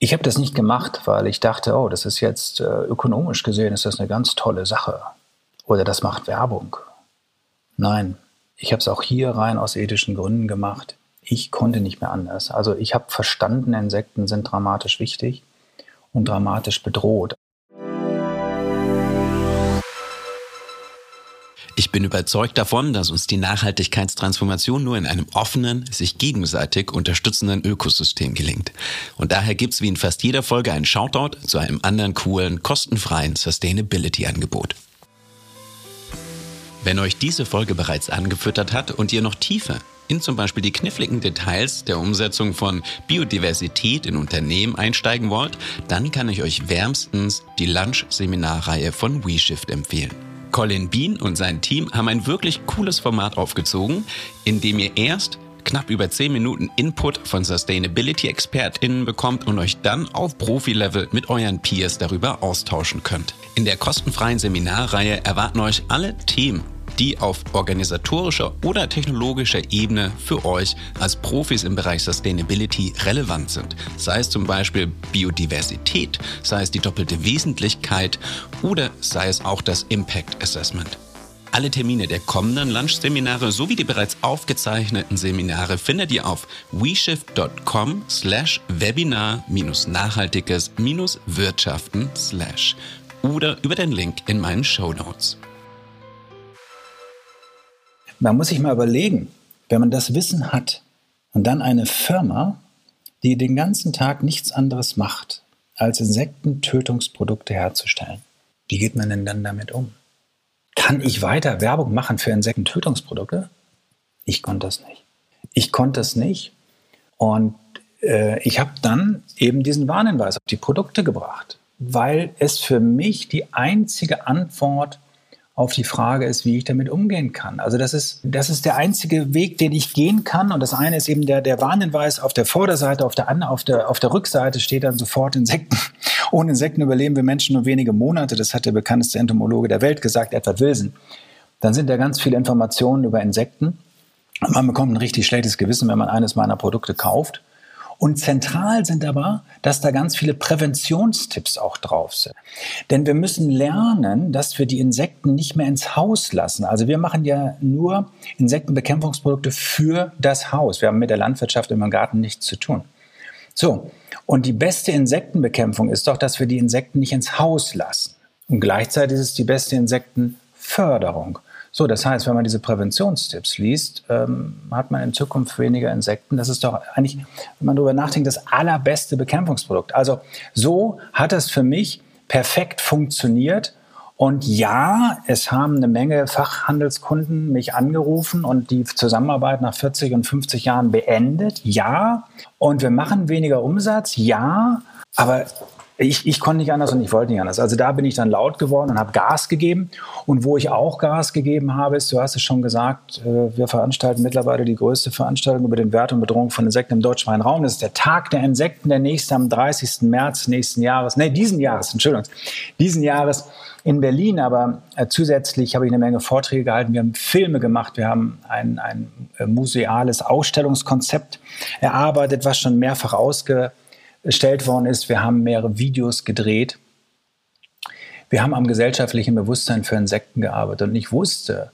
Ich habe das nicht gemacht, weil ich dachte, oh, das ist jetzt äh, ökonomisch gesehen, ist das eine ganz tolle Sache. Oder das macht Werbung. Nein, ich habe es auch hier rein aus ethischen Gründen gemacht. Ich konnte nicht mehr anders. Also ich habe verstanden, Insekten sind dramatisch wichtig und dramatisch bedroht. Ich bin überzeugt davon, dass uns die Nachhaltigkeitstransformation nur in einem offenen, sich gegenseitig unterstützenden Ökosystem gelingt. Und daher gibt's wie in fast jeder Folge einen Shoutout zu einem anderen coolen, kostenfreien Sustainability-Angebot. Wenn euch diese Folge bereits angefüttert hat und ihr noch tiefer in zum Beispiel die kniffligen Details der Umsetzung von Biodiversität in Unternehmen einsteigen wollt, dann kann ich euch wärmstens die Lunch-Seminarreihe von WeShift empfehlen. Colin Bean und sein Team haben ein wirklich cooles Format aufgezogen, in dem ihr erst knapp über 10 Minuten Input von Sustainability-ExpertInnen bekommt und euch dann auf Profi-Level mit euren Peers darüber austauschen könnt. In der kostenfreien Seminarreihe erwarten euch alle Themen die auf organisatorischer oder technologischer Ebene für euch als Profis im Bereich Sustainability relevant sind. Sei es zum Beispiel Biodiversität, sei es die doppelte Wesentlichkeit oder sei es auch das Impact Assessment. Alle Termine der kommenden Lunch-Seminare sowie die bereits aufgezeichneten Seminare findet ihr auf weshift.com slash webinar-nachhaltiges-wirtschaften slash oder über den Link in meinen Show Notes. Man muss sich mal überlegen, wenn man das Wissen hat und dann eine Firma, die den ganzen Tag nichts anderes macht, als Insektentötungsprodukte herzustellen. Wie geht man denn dann damit um? Kann ich weiter Werbung machen für Insektentötungsprodukte? Ich konnte das nicht. Ich konnte es nicht. Und äh, ich habe dann eben diesen Warnhinweis auf die Produkte gebracht, weil es für mich die einzige Antwort auf die Frage ist, wie ich damit umgehen kann. Also das ist, das ist der einzige Weg, den ich gehen kann. Und das eine ist eben der, der Warnhinweis auf der Vorderseite, auf der, auf der, auf der Rückseite steht dann sofort Insekten. Ohne Insekten überleben wir Menschen nur wenige Monate. Das hat der bekannteste Entomologe der Welt gesagt, Edward Wilson. Dann sind da ganz viele Informationen über Insekten. Man bekommt ein richtig schlechtes Gewissen, wenn man eines meiner Produkte kauft. Und zentral sind aber, dass da ganz viele Präventionstipps auch drauf sind. Denn wir müssen lernen, dass wir die Insekten nicht mehr ins Haus lassen. Also wir machen ja nur Insektenbekämpfungsprodukte für das Haus. Wir haben mit der Landwirtschaft im Garten nichts zu tun. So, und die beste Insektenbekämpfung ist doch, dass wir die Insekten nicht ins Haus lassen. Und gleichzeitig ist es die beste Insektenförderung. So, das heißt, wenn man diese Präventionstipps liest, ähm, hat man in Zukunft weniger Insekten. Das ist doch eigentlich, wenn man darüber nachdenkt, das allerbeste Bekämpfungsprodukt. Also so hat es für mich perfekt funktioniert. Und ja, es haben eine Menge Fachhandelskunden mich angerufen und die Zusammenarbeit nach 40 und 50 Jahren beendet. Ja. Und wir machen weniger Umsatz. Ja. Aber ich, ich konnte nicht anders und ich wollte nicht anders. Also da bin ich dann laut geworden und habe Gas gegeben. Und wo ich auch Gas gegeben habe, ist, du hast es schon gesagt, äh, wir veranstalten mittlerweile die größte Veranstaltung über den Wert und Bedrohung von Insekten im deutschsprachigen Raum. Das ist der Tag der Insekten, der nächste am 30. März nächsten Jahres, nee, diesen Jahres, Entschuldigung, diesen Jahres in Berlin. Aber äh, zusätzlich habe ich eine Menge Vorträge gehalten. Wir haben Filme gemacht. Wir haben ein, ein äh, museales Ausstellungskonzept erarbeitet, was schon mehrfach ausge erstellt worden ist. Wir haben mehrere Videos gedreht. Wir haben am gesellschaftlichen Bewusstsein für Insekten gearbeitet. Und ich wusste,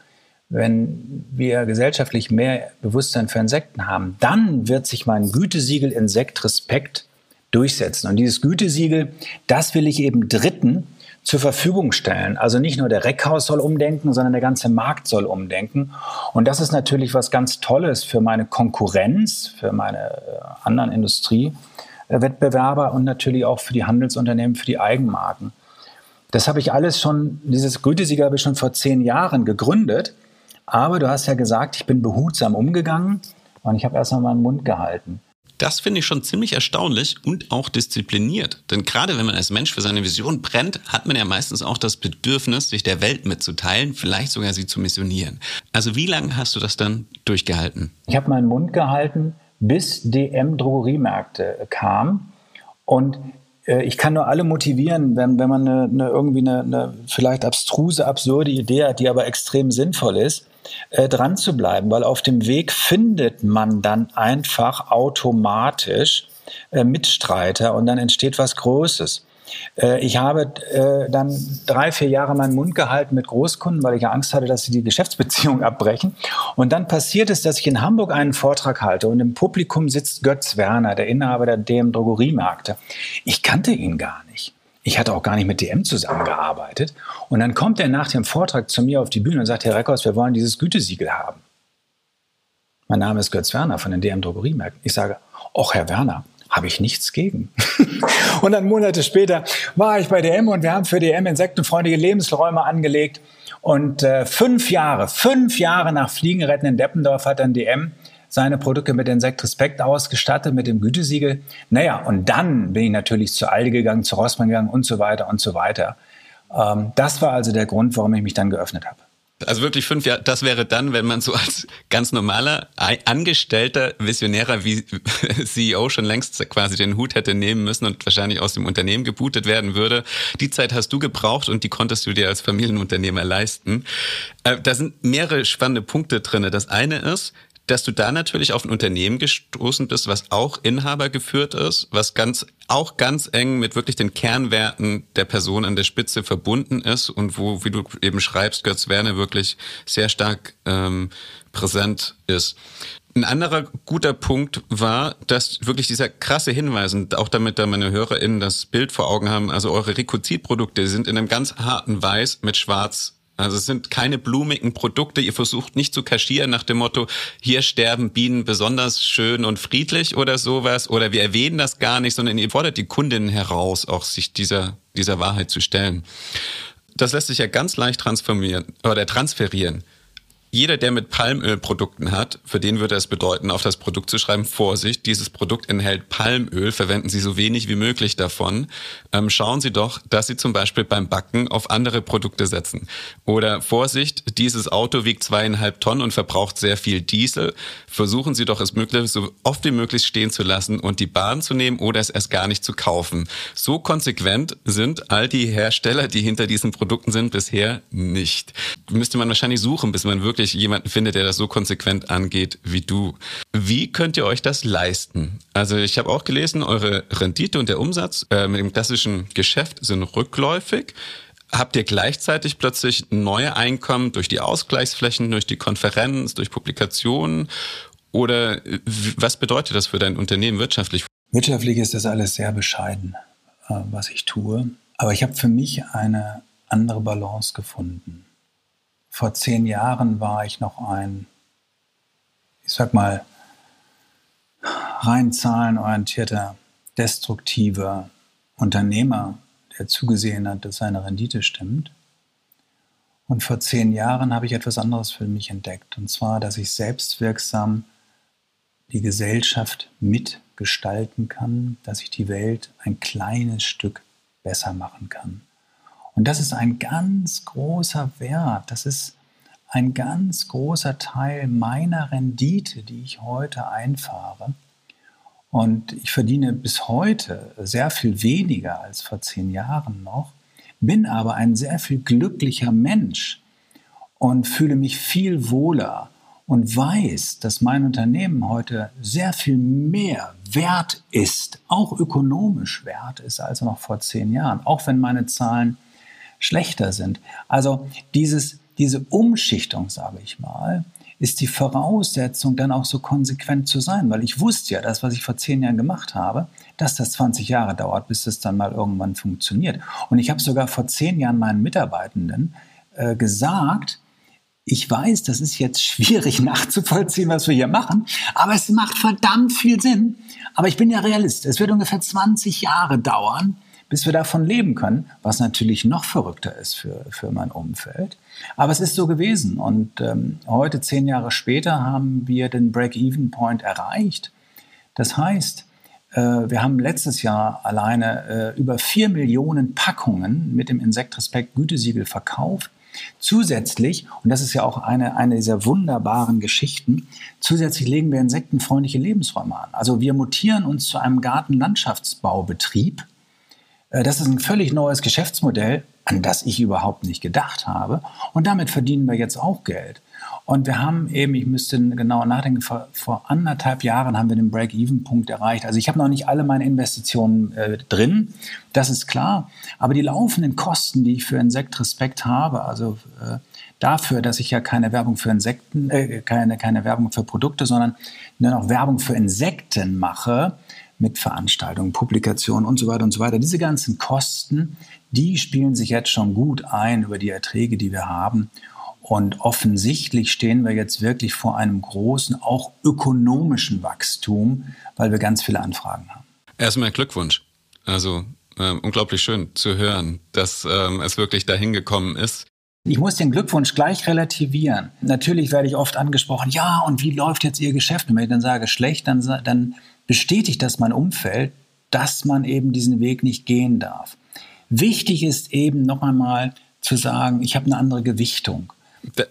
wenn wir gesellschaftlich mehr Bewusstsein für Insekten haben, dann wird sich mein Gütesiegel Insekt Respekt durchsetzen. Und dieses Gütesiegel, das will ich eben Dritten zur Verfügung stellen. Also nicht nur der Reckhaus soll umdenken, sondern der ganze Markt soll umdenken. Und das ist natürlich was ganz Tolles für meine Konkurrenz, für meine äh, anderen Industrie. Wettbewerber und natürlich auch für die Handelsunternehmen, für die Eigenmarken. Das habe ich alles schon, dieses Gütesiegel habe ich schon vor zehn Jahren gegründet. Aber du hast ja gesagt, ich bin behutsam umgegangen und ich habe erstmal meinen Mund gehalten. Das finde ich schon ziemlich erstaunlich und auch diszipliniert. Denn gerade wenn man als Mensch für seine Vision brennt, hat man ja meistens auch das Bedürfnis, sich der Welt mitzuteilen, vielleicht sogar sie zu missionieren. Also wie lange hast du das dann durchgehalten? Ich habe meinen Mund gehalten bis DM Drogeriemärkte kam. Und äh, ich kann nur alle motivieren, wenn, wenn man eine, eine irgendwie eine, eine, vielleicht abstruse, absurde Idee hat, die aber extrem sinnvoll ist, äh, dran zu bleiben, weil auf dem Weg findet man dann einfach automatisch äh, Mitstreiter und dann entsteht was Großes. Äh, ich habe äh, dann drei, vier Jahre meinen Mund gehalten mit Großkunden, weil ich Angst hatte, dass sie die Geschäftsbeziehung abbrechen. Und dann passiert es, dass ich in Hamburg einen Vortrag halte und im Publikum sitzt Götz Werner, der Inhaber der DM Drogeriemärkte. Ich kannte ihn gar nicht. Ich hatte auch gar nicht mit DM zusammengearbeitet. Und dann kommt er nach dem Vortrag zu mir auf die Bühne und sagt, Herr Reckers, wir wollen dieses Gütesiegel haben. Mein Name ist Götz Werner von den DM Drogeriemärkten. Ich sage, ach Herr Werner, habe ich nichts gegen. und dann Monate später war ich bei DM und wir haben für DM insektenfreundliche Lebensräume angelegt. Und äh, fünf Jahre, fünf Jahre nach Fliegenretten in Deppendorf hat dann DM seine Produkte mit Insekt Respekt ausgestattet, mit dem Gütesiegel. Naja, und dann bin ich natürlich zu Aldi gegangen, zu Rossmann gegangen und so weiter und so weiter. Ähm, das war also der Grund, warum ich mich dann geöffnet habe. Also wirklich fünf Jahre, das wäre dann, wenn man so als ganz normaler, angestellter, visionärer CEO schon längst quasi den Hut hätte nehmen müssen und wahrscheinlich aus dem Unternehmen gebootet werden würde. Die Zeit hast du gebraucht und die konntest du dir als Familienunternehmer leisten. Äh, da sind mehrere spannende Punkte drinne. Das eine ist, dass du da natürlich auf ein Unternehmen gestoßen bist, was auch Inhaber geführt ist, was ganz auch ganz eng mit wirklich den Kernwerten der Person an der Spitze verbunden ist und wo, wie du eben schreibst, Götz Werner wirklich sehr stark ähm, präsent ist. Ein anderer guter Punkt war, dass wirklich dieser krasse Hinweis, und auch damit da meine HörerInnen das Bild vor Augen haben, also eure Rekozidprodukte sind in einem ganz harten Weiß mit Schwarz also es sind keine blumigen Produkte. Ihr versucht nicht zu kaschieren nach dem Motto, hier sterben Bienen besonders schön und friedlich oder sowas. Oder wir erwähnen das gar nicht, sondern ihr fordert die Kundinnen heraus, auch sich dieser, dieser Wahrheit zu stellen. Das lässt sich ja ganz leicht transformieren oder transferieren jeder, der mit Palmölprodukten hat, für den würde es bedeuten, auf das Produkt zu schreiben, Vorsicht, dieses Produkt enthält Palmöl, verwenden Sie so wenig wie möglich davon. Ähm, schauen Sie doch, dass Sie zum Beispiel beim Backen auf andere Produkte setzen. Oder Vorsicht, dieses Auto wiegt zweieinhalb Tonnen und verbraucht sehr viel Diesel. Versuchen Sie doch es möglichst so oft wie möglich stehen zu lassen und die Bahn zu nehmen oder es erst gar nicht zu kaufen. So konsequent sind all die Hersteller, die hinter diesen Produkten sind, bisher nicht. Müsste man wahrscheinlich suchen, bis man wirklich wirklich jemanden finde, der das so konsequent angeht wie du. Wie könnt ihr euch das leisten? Also ich habe auch gelesen, eure Rendite und der Umsatz äh, mit dem klassischen Geschäft sind rückläufig. Habt ihr gleichzeitig plötzlich neue Einkommen durch die Ausgleichsflächen, durch die Konferenz, durch Publikationen? Oder was bedeutet das für dein Unternehmen wirtschaftlich? Wirtschaftlich ist das alles sehr bescheiden, äh, was ich tue. Aber ich habe für mich eine andere Balance gefunden. Vor zehn Jahren war ich noch ein, ich sag mal, rein zahlenorientierter, destruktiver Unternehmer, der zugesehen hat, dass seine Rendite stimmt. Und vor zehn Jahren habe ich etwas anderes für mich entdeckt. Und zwar, dass ich selbstwirksam die Gesellschaft mitgestalten kann, dass ich die Welt ein kleines Stück besser machen kann. Und das ist ein ganz großer Wert. Das ist ein ganz großer Teil meiner Rendite, die ich heute einfahre. Und ich verdiene bis heute sehr viel weniger als vor zehn Jahren noch, bin aber ein sehr viel glücklicher Mensch und fühle mich viel wohler und weiß, dass mein Unternehmen heute sehr viel mehr wert ist, auch ökonomisch wert ist als noch vor zehn Jahren, auch wenn meine Zahlen schlechter sind. Also dieses, diese Umschichtung, sage ich mal, ist die Voraussetzung, dann auch so konsequent zu sein, weil ich wusste ja, das, was ich vor zehn Jahren gemacht habe, dass das 20 Jahre dauert, bis das dann mal irgendwann funktioniert. Und ich habe sogar vor zehn Jahren meinen Mitarbeitenden äh, gesagt, ich weiß, das ist jetzt schwierig nachzuvollziehen, was wir hier machen, aber es macht verdammt viel Sinn. Aber ich bin ja Realist. Es wird ungefähr 20 Jahre dauern, bis wir davon leben können, was natürlich noch verrückter ist für, für mein Umfeld. Aber es ist so gewesen. Und ähm, heute, zehn Jahre später, haben wir den Break-Even-Point erreicht. Das heißt, äh, wir haben letztes Jahr alleine äh, über vier Millionen Packungen mit dem Insektrespekt Gütesiegel verkauft. Zusätzlich, und das ist ja auch eine, eine dieser wunderbaren Geschichten, zusätzlich legen wir insektenfreundliche Lebensräume an. Also wir mutieren uns zu einem Gartenlandschaftsbaubetrieb das ist ein völlig neues Geschäftsmodell, an das ich überhaupt nicht gedacht habe. Und damit verdienen wir jetzt auch Geld. Und wir haben eben, ich müsste genau nachdenken, vor, vor anderthalb Jahren haben wir den Break-Even-Punkt erreicht. Also ich habe noch nicht alle meine Investitionen äh, drin, das ist klar. Aber die laufenden Kosten, die ich für Insektrespekt habe, also äh, dafür, dass ich ja keine Werbung für Insekten, äh, keine, keine Werbung für Produkte, sondern nur noch Werbung für Insekten mache, mit Veranstaltungen, Publikationen und so weiter und so weiter. Diese ganzen Kosten, die spielen sich jetzt schon gut ein über die Erträge, die wir haben. Und offensichtlich stehen wir jetzt wirklich vor einem großen, auch ökonomischen Wachstum, weil wir ganz viele Anfragen haben. Erstmal Glückwunsch. Also ähm, unglaublich schön zu hören, dass ähm, es wirklich dahin gekommen ist. Ich muss den Glückwunsch gleich relativieren. Natürlich werde ich oft angesprochen, ja, und wie läuft jetzt Ihr Geschäft? Und wenn ich dann sage, schlecht, dann, dann bestätigt das mein Umfeld, dass man eben diesen Weg nicht gehen darf. Wichtig ist eben noch einmal zu sagen, ich habe eine andere Gewichtung.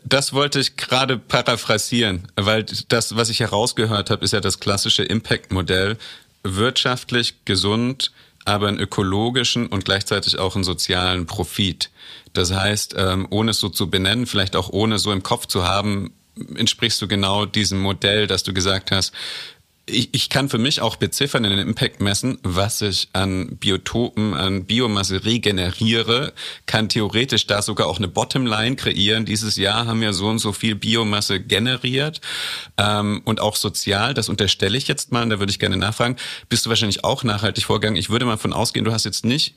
Das wollte ich gerade paraphrasieren, weil das, was ich herausgehört habe, ist ja das klassische Impact-Modell. Wirtschaftlich gesund, aber einen ökologischen und gleichzeitig auch einen sozialen Profit. Das heißt, ähm, ohne es so zu benennen, vielleicht auch ohne so im Kopf zu haben, entsprichst du genau diesem Modell, dass du gesagt hast, ich, ich kann für mich auch beziffern, in den Impact messen, was ich an Biotopen, an Biomasse regeneriere, kann theoretisch da sogar auch eine Bottomline kreieren. Dieses Jahr haben wir so und so viel Biomasse generiert ähm, und auch sozial. Das unterstelle ich jetzt mal, und da würde ich gerne nachfragen. Bist du wahrscheinlich auch nachhaltig vorgegangen? Ich würde mal von ausgehen, du hast jetzt nicht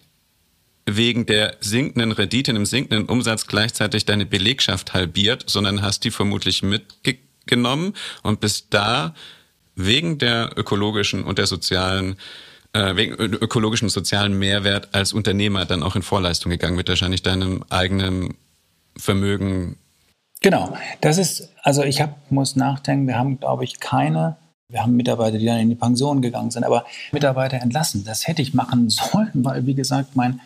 wegen der sinkenden Rendite, dem sinkenden Umsatz gleichzeitig deine Belegschaft halbiert, sondern hast die vermutlich mitgenommen und bist da wegen der ökologischen und der sozialen äh, wegen ökologischen und sozialen Mehrwert als Unternehmer dann auch in Vorleistung gegangen wird, wahrscheinlich deinem eigenen Vermögen. Genau, das ist, also ich hab, muss nachdenken, wir haben, glaube ich, keine, wir haben Mitarbeiter, die dann in die Pension gegangen sind, aber Mitarbeiter entlassen. Das hätte ich machen sollen, weil, wie gesagt, mein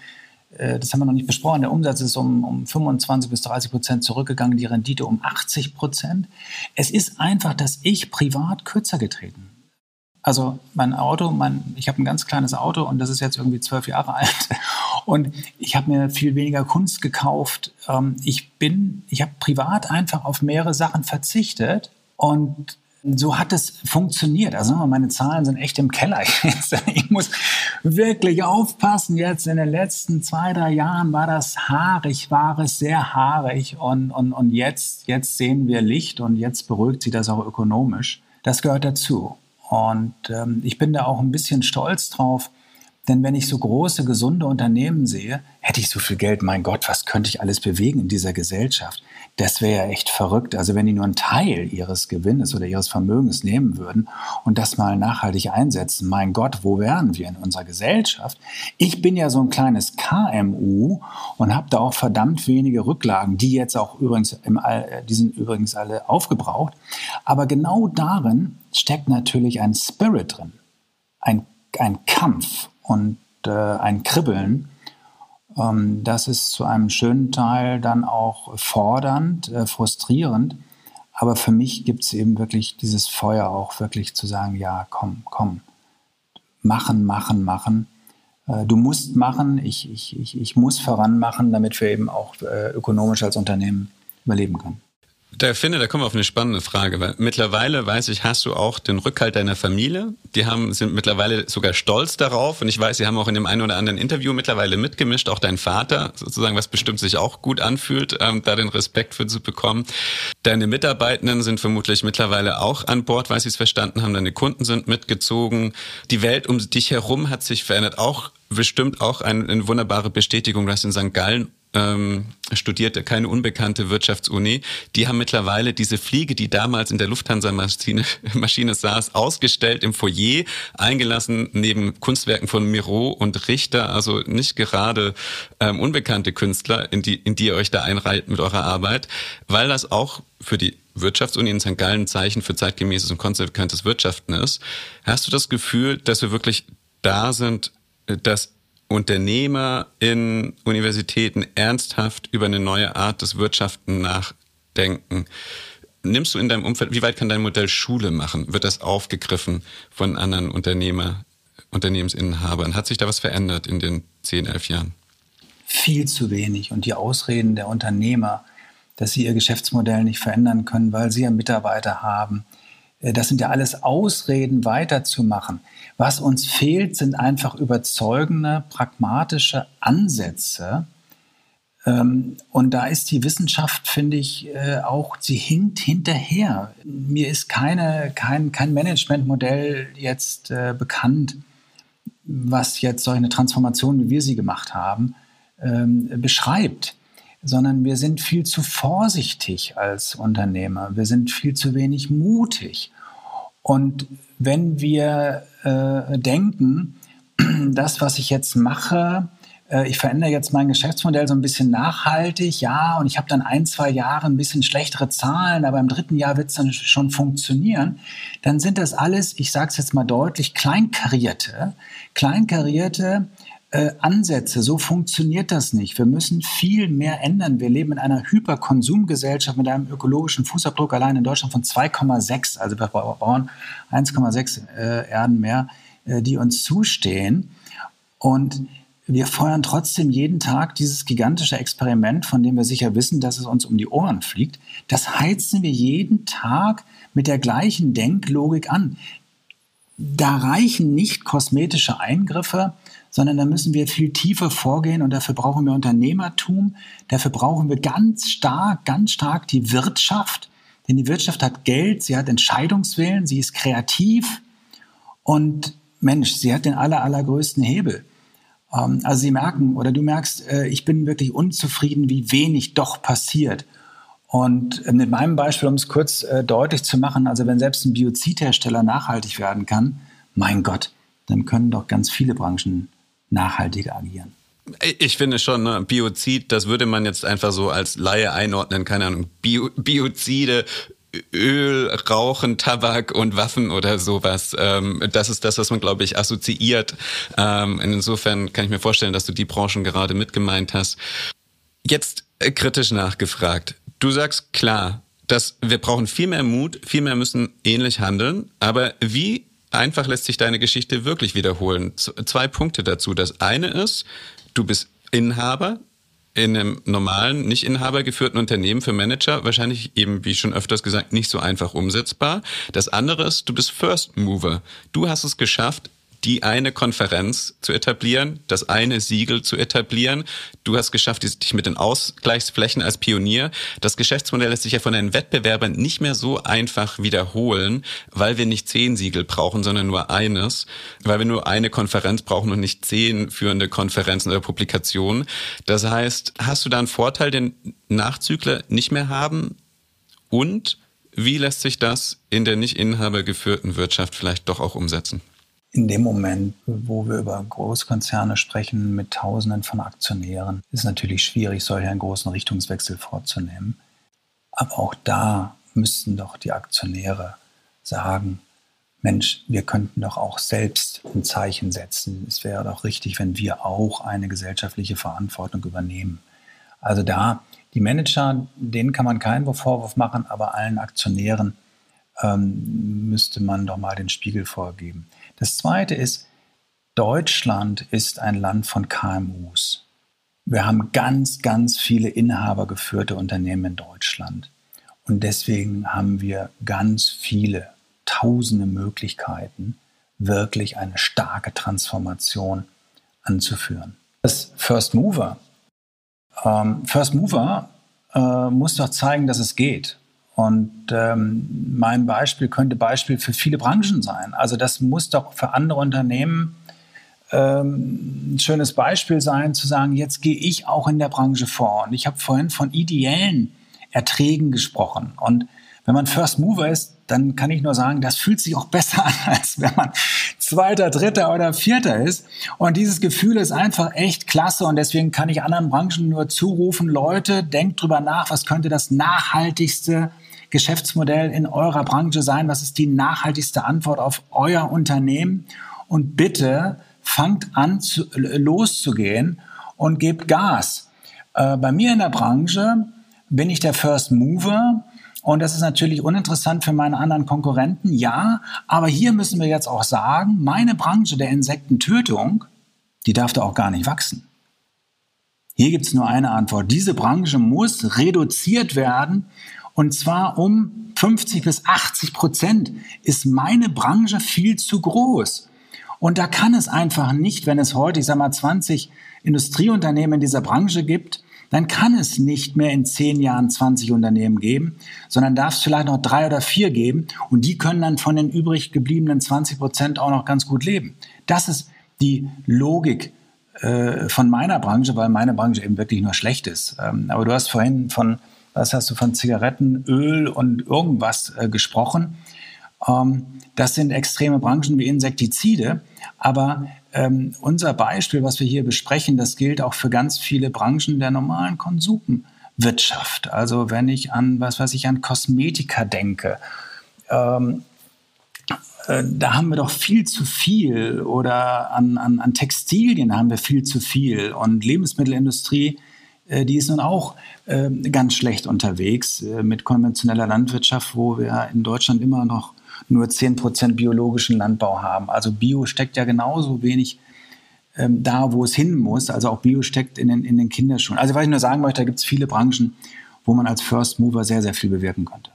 das haben wir noch nicht besprochen, der Umsatz ist um, um 25 bis 30 Prozent zurückgegangen, die Rendite um 80 Prozent. Es ist einfach, dass ich privat kürzer getreten. Also mein Auto, mein, ich habe ein ganz kleines Auto und das ist jetzt irgendwie zwölf Jahre alt. Und ich habe mir viel weniger Kunst gekauft. Ähm, ich bin, ich habe privat einfach auf mehrere Sachen verzichtet und so hat es funktioniert. Also meine Zahlen sind echt im Keller. Ich muss wirklich aufpassen. Jetzt in den letzten zwei, drei Jahren war das haarig, war es sehr haarig. Und, und, und jetzt, jetzt sehen wir Licht und jetzt beruhigt sich das auch ökonomisch. Das gehört dazu. Und ähm, ich bin da auch ein bisschen stolz drauf, denn wenn ich so große, gesunde Unternehmen sehe, hätte ich so viel Geld, mein Gott, was könnte ich alles bewegen in dieser Gesellschaft? Das wäre ja echt verrückt. Also wenn die nur einen Teil ihres Gewinnes oder ihres Vermögens nehmen würden und das mal nachhaltig einsetzen, mein Gott, wo wären wir in unserer Gesellschaft? Ich bin ja so ein kleines KMU und habe da auch verdammt wenige Rücklagen, die jetzt auch übrigens, im All, die sind übrigens alle aufgebraucht. Aber genau darin steckt natürlich ein Spirit drin, ein, ein Kampf und äh, ein Kribbeln. Ähm, das ist zu einem schönen Teil dann auch fordernd, äh, frustrierend. Aber für mich gibt es eben wirklich dieses Feuer auch wirklich zu sagen, ja, komm, komm, machen, machen, machen. Äh, du musst machen, ich, ich, ich, ich muss voranmachen, damit wir eben auch äh, ökonomisch als Unternehmen überleben können. Da finde, da kommen wir auf eine spannende Frage, weil mittlerweile weiß ich, hast du auch den Rückhalt deiner Familie. Die haben, sind mittlerweile sogar stolz darauf. Und ich weiß, sie haben auch in dem einen oder anderen Interview mittlerweile mitgemischt, auch dein Vater, sozusagen, was bestimmt sich auch gut anfühlt, ähm, da den Respekt für zu bekommen. Deine Mitarbeitenden sind vermutlich mittlerweile auch an Bord, weil sie es verstanden haben. Deine Kunden sind mitgezogen. Die Welt um dich herum hat sich verändert. Auch bestimmt auch eine, eine wunderbare Bestätigung, dass in St. Gallen ähm, studierte, keine unbekannte Wirtschaftsuni. Die haben mittlerweile diese Fliege, die damals in der Lufthansa-Maschine Maschine saß, ausgestellt im Foyer, eingelassen neben Kunstwerken von Miro und Richter, also nicht gerade ähm, unbekannte Künstler, in die, in die ihr euch da einreiht mit eurer Arbeit, weil das auch für die Wirtschaftsuni in St. Gallen ein Zeichen für zeitgemäßes und konsequentes Wirtschaften ist. Hast du das Gefühl, dass wir wirklich da sind, äh, dass Unternehmer in Universitäten ernsthaft über eine neue Art des Wirtschaften nachdenken. Nimmst du in deinem Umfeld, wie weit kann dein Modell Schule machen? Wird das aufgegriffen von anderen Unternehmer, Unternehmensinhabern? Hat sich da was verändert in den zehn, elf Jahren? Viel zu wenig. Und die Ausreden der Unternehmer, dass sie ihr Geschäftsmodell nicht verändern können, weil sie ja Mitarbeiter haben, äh, das sind ja alles Ausreden, weiterzumachen. Was uns fehlt, sind einfach überzeugende, pragmatische Ansätze. Ähm, und da ist die Wissenschaft, finde ich, äh, auch, sie hinkt hinterher. Mir ist keine, kein, kein Managementmodell jetzt äh, bekannt, was jetzt solche Transformation, wie wir sie gemacht haben, ähm, beschreibt sondern wir sind viel zu vorsichtig als Unternehmer. Wir sind viel zu wenig mutig. Und wenn wir äh, denken, das, was ich jetzt mache, äh, ich verändere jetzt mein Geschäftsmodell so ein bisschen nachhaltig, ja, und ich habe dann ein, zwei Jahre ein bisschen schlechtere Zahlen, aber im dritten Jahr wird es dann schon funktionieren, dann sind das alles, ich sage es jetzt mal deutlich, kleinkarierte, kleinkarierte äh, Ansätze. So funktioniert das nicht. Wir müssen viel mehr ändern. Wir leben in einer Hyperkonsumgesellschaft mit einem ökologischen Fußabdruck allein in Deutschland von 2,6. Also wir brauchen 1,6 äh, Erden mehr, äh, die uns zustehen. Und wir feuern trotzdem jeden Tag dieses gigantische Experiment, von dem wir sicher wissen, dass es uns um die Ohren fliegt. Das heizen wir jeden Tag mit der gleichen Denklogik an. Da reichen nicht kosmetische Eingriffe, sondern da müssen wir viel tiefer vorgehen und dafür brauchen wir Unternehmertum, dafür brauchen wir ganz stark, ganz stark die Wirtschaft, denn die Wirtschaft hat Geld, sie hat Entscheidungswillen, sie ist kreativ und Mensch, sie hat den aller, allergrößten Hebel. Ähm, also Sie merken oder du merkst, äh, ich bin wirklich unzufrieden, wie wenig doch passiert. Und äh, mit meinem Beispiel, um es kurz äh, deutlich zu machen, also wenn selbst ein Biozidhersteller nachhaltig werden kann, mein Gott, dann können doch ganz viele Branchen nachhaltiger agieren. Ich finde schon, ne, Biozid, das würde man jetzt einfach so als Laie einordnen, keine Ahnung, Bio, Biozide, Öl, Rauchen, Tabak und Waffen oder sowas. Ähm, das ist das, was man, glaube ich, assoziiert. Ähm, insofern kann ich mir vorstellen, dass du die Branchen gerade mitgemeint hast. Jetzt äh, kritisch nachgefragt. Du sagst klar, dass wir brauchen viel mehr Mut, viel mehr müssen ähnlich handeln. Aber wie einfach lässt sich deine Geschichte wirklich wiederholen. Zwei Punkte dazu. Das eine ist, du bist Inhaber in einem normalen, nicht inhabergeführten Unternehmen für Manager wahrscheinlich eben, wie schon öfters gesagt, nicht so einfach umsetzbar. Das andere ist, du bist First Mover. Du hast es geschafft, die eine Konferenz zu etablieren, das eine Siegel zu etablieren. Du hast geschafft, dich mit den Ausgleichsflächen als Pionier. Das Geschäftsmodell lässt sich ja von den Wettbewerbern nicht mehr so einfach wiederholen, weil wir nicht zehn Siegel brauchen, sondern nur eines, weil wir nur eine Konferenz brauchen und nicht zehn führende Konferenzen oder Publikationen. Das heißt, hast du da einen Vorteil, den Nachzügler nicht mehr haben? Und wie lässt sich das in der nicht inhabergeführten Wirtschaft vielleicht doch auch umsetzen? In dem Moment, wo wir über Großkonzerne sprechen mit Tausenden von Aktionären, ist es natürlich schwierig, solch einen großen Richtungswechsel vorzunehmen. Aber auch da müssten doch die Aktionäre sagen, Mensch, wir könnten doch auch selbst ein Zeichen setzen. Es wäre doch richtig, wenn wir auch eine gesellschaftliche Verantwortung übernehmen. Also da, die Manager, denen kann man keinen Vorwurf machen, aber allen Aktionären ähm, müsste man doch mal den Spiegel vorgeben. Das Zweite ist, Deutschland ist ein Land von KMUs. Wir haben ganz, ganz viele inhabergeführte Unternehmen in Deutschland. Und deswegen haben wir ganz viele, tausende Möglichkeiten, wirklich eine starke Transformation anzuführen. Das First Mover. Ähm, First Mover äh, muss doch zeigen, dass es geht. Und ähm, mein Beispiel könnte Beispiel für viele Branchen sein. Also das muss doch für andere Unternehmen ähm, ein schönes Beispiel sein, zu sagen, jetzt gehe ich auch in der Branche vor. Und ich habe vorhin von ideellen Erträgen gesprochen. Und wenn man First Mover ist, dann kann ich nur sagen, das fühlt sich auch besser an, als wenn man Zweiter, Dritter oder Vierter ist. Und dieses Gefühl ist einfach echt klasse. Und deswegen kann ich anderen Branchen nur zurufen, Leute, denkt drüber nach, was könnte das nachhaltigste Geschäftsmodell in eurer Branche sein? Was ist die nachhaltigste Antwort auf euer Unternehmen? Und bitte fangt an, zu, loszugehen und gebt Gas. Äh, bei mir in der Branche bin ich der First Mover. Und das ist natürlich uninteressant für meine anderen Konkurrenten, ja. Aber hier müssen wir jetzt auch sagen, meine Branche der Insektentötung, die darf da auch gar nicht wachsen. Hier gibt es nur eine Antwort. Diese Branche muss reduziert werden und zwar um 50 bis 80 Prozent ist meine Branche viel zu groß. Und da kann es einfach nicht, wenn es heute, ich sage mal, 20 Industrieunternehmen in dieser Branche gibt, dann kann es nicht mehr in zehn Jahren 20 Unternehmen geben, sondern darf es vielleicht noch drei oder vier geben und die können dann von den übrig gebliebenen 20 Prozent auch noch ganz gut leben. Das ist die Logik äh, von meiner Branche, weil meine Branche eben wirklich nur schlecht ist. Ähm, aber du hast vorhin von was hast du von Zigaretten, Öl und irgendwas äh, gesprochen. Ähm, das sind extreme Branchen wie Insektizide. Aber ähm, unser Beispiel, was wir hier besprechen, das gilt auch für ganz viele Branchen der normalen Konsumwirtschaft. Also wenn ich an, was weiß ich, an Kosmetika denke, ähm, äh, da haben wir doch viel zu viel oder an, an, an Textilien haben wir viel zu viel und Lebensmittelindustrie die ist nun auch äh, ganz schlecht unterwegs äh, mit konventioneller Landwirtschaft, wo wir in Deutschland immer noch nur 10 Prozent biologischen Landbau haben. Also Bio steckt ja genauso wenig ähm, da, wo es hin muss. Also auch Bio steckt in den, in den Kinderschuhen. Also was ich nur sagen möchte, da gibt es viele Branchen, wo man als First Mover sehr, sehr viel bewirken könnte.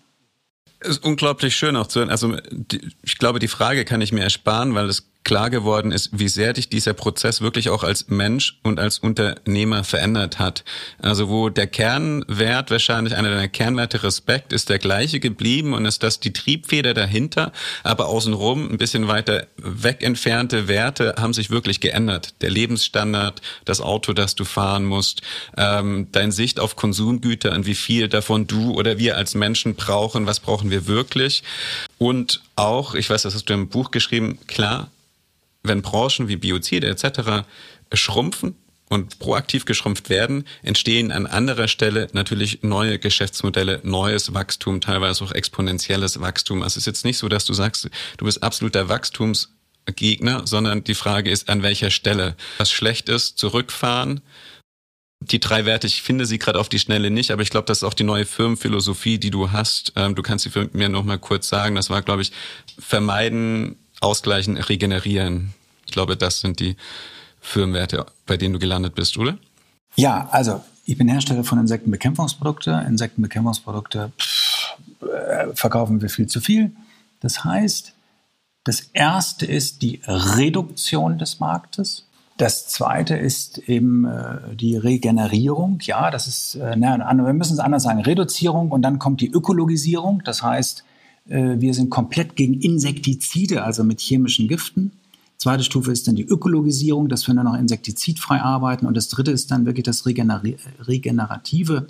Ist unglaublich schön auch zu hören. Also die, ich glaube, die Frage kann ich mir ersparen, weil es klar geworden ist, wie sehr dich dieser Prozess wirklich auch als Mensch und als Unternehmer verändert hat. Also wo der Kernwert, wahrscheinlich einer deiner Kernwerte Respekt, ist der gleiche geblieben und ist das die Triebfeder dahinter, aber außenrum ein bisschen weiter weg entfernte Werte haben sich wirklich geändert. Der Lebensstandard, das Auto, das du fahren musst, ähm, dein Sicht auf Konsumgüter und wie viel davon du oder wir als Menschen brauchen, was brauchen wir wirklich. Und auch, ich weiß, das hast du im Buch geschrieben, klar, wenn Branchen wie Biozide etc. schrumpfen und proaktiv geschrumpft werden, entstehen an anderer Stelle natürlich neue Geschäftsmodelle, neues Wachstum, teilweise auch exponentielles Wachstum. Also es ist jetzt nicht so, dass du sagst, du bist absoluter Wachstumsgegner, sondern die Frage ist, an welcher Stelle. Was schlecht ist, zurückfahren. Die drei Werte, ich finde sie gerade auf die Schnelle nicht, aber ich glaube, das ist auch die neue Firmenphilosophie, die du hast. Ähm, du kannst sie mir noch mal kurz sagen. Das war, glaube ich, vermeiden, ausgleichen, regenerieren. Ich glaube, das sind die Firmenwerte, bei denen du gelandet bist, oder? Ja, also ich bin Hersteller von Insektenbekämpfungsprodukte. Insektenbekämpfungsprodukte pff, äh, verkaufen wir viel zu viel. Das heißt, das erste ist die Reduktion des Marktes. Das zweite ist eben äh, die Regenerierung. Ja, das ist, äh, na, wir müssen es anders sagen, Reduzierung und dann kommt die Ökologisierung. Das heißt, wir sind komplett gegen Insektizide, also mit chemischen Giften. Zweite Stufe ist dann die Ökologisierung, dass wir nur noch insektizidfrei arbeiten. Und das dritte ist dann wirklich das Regeneri Regenerative,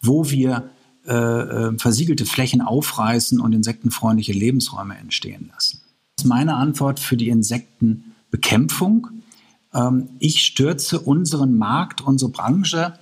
wo wir äh, äh, versiegelte Flächen aufreißen und insektenfreundliche Lebensräume entstehen lassen. Das ist meine Antwort für die Insektenbekämpfung. Ähm, ich stürze unseren Markt, unsere Branche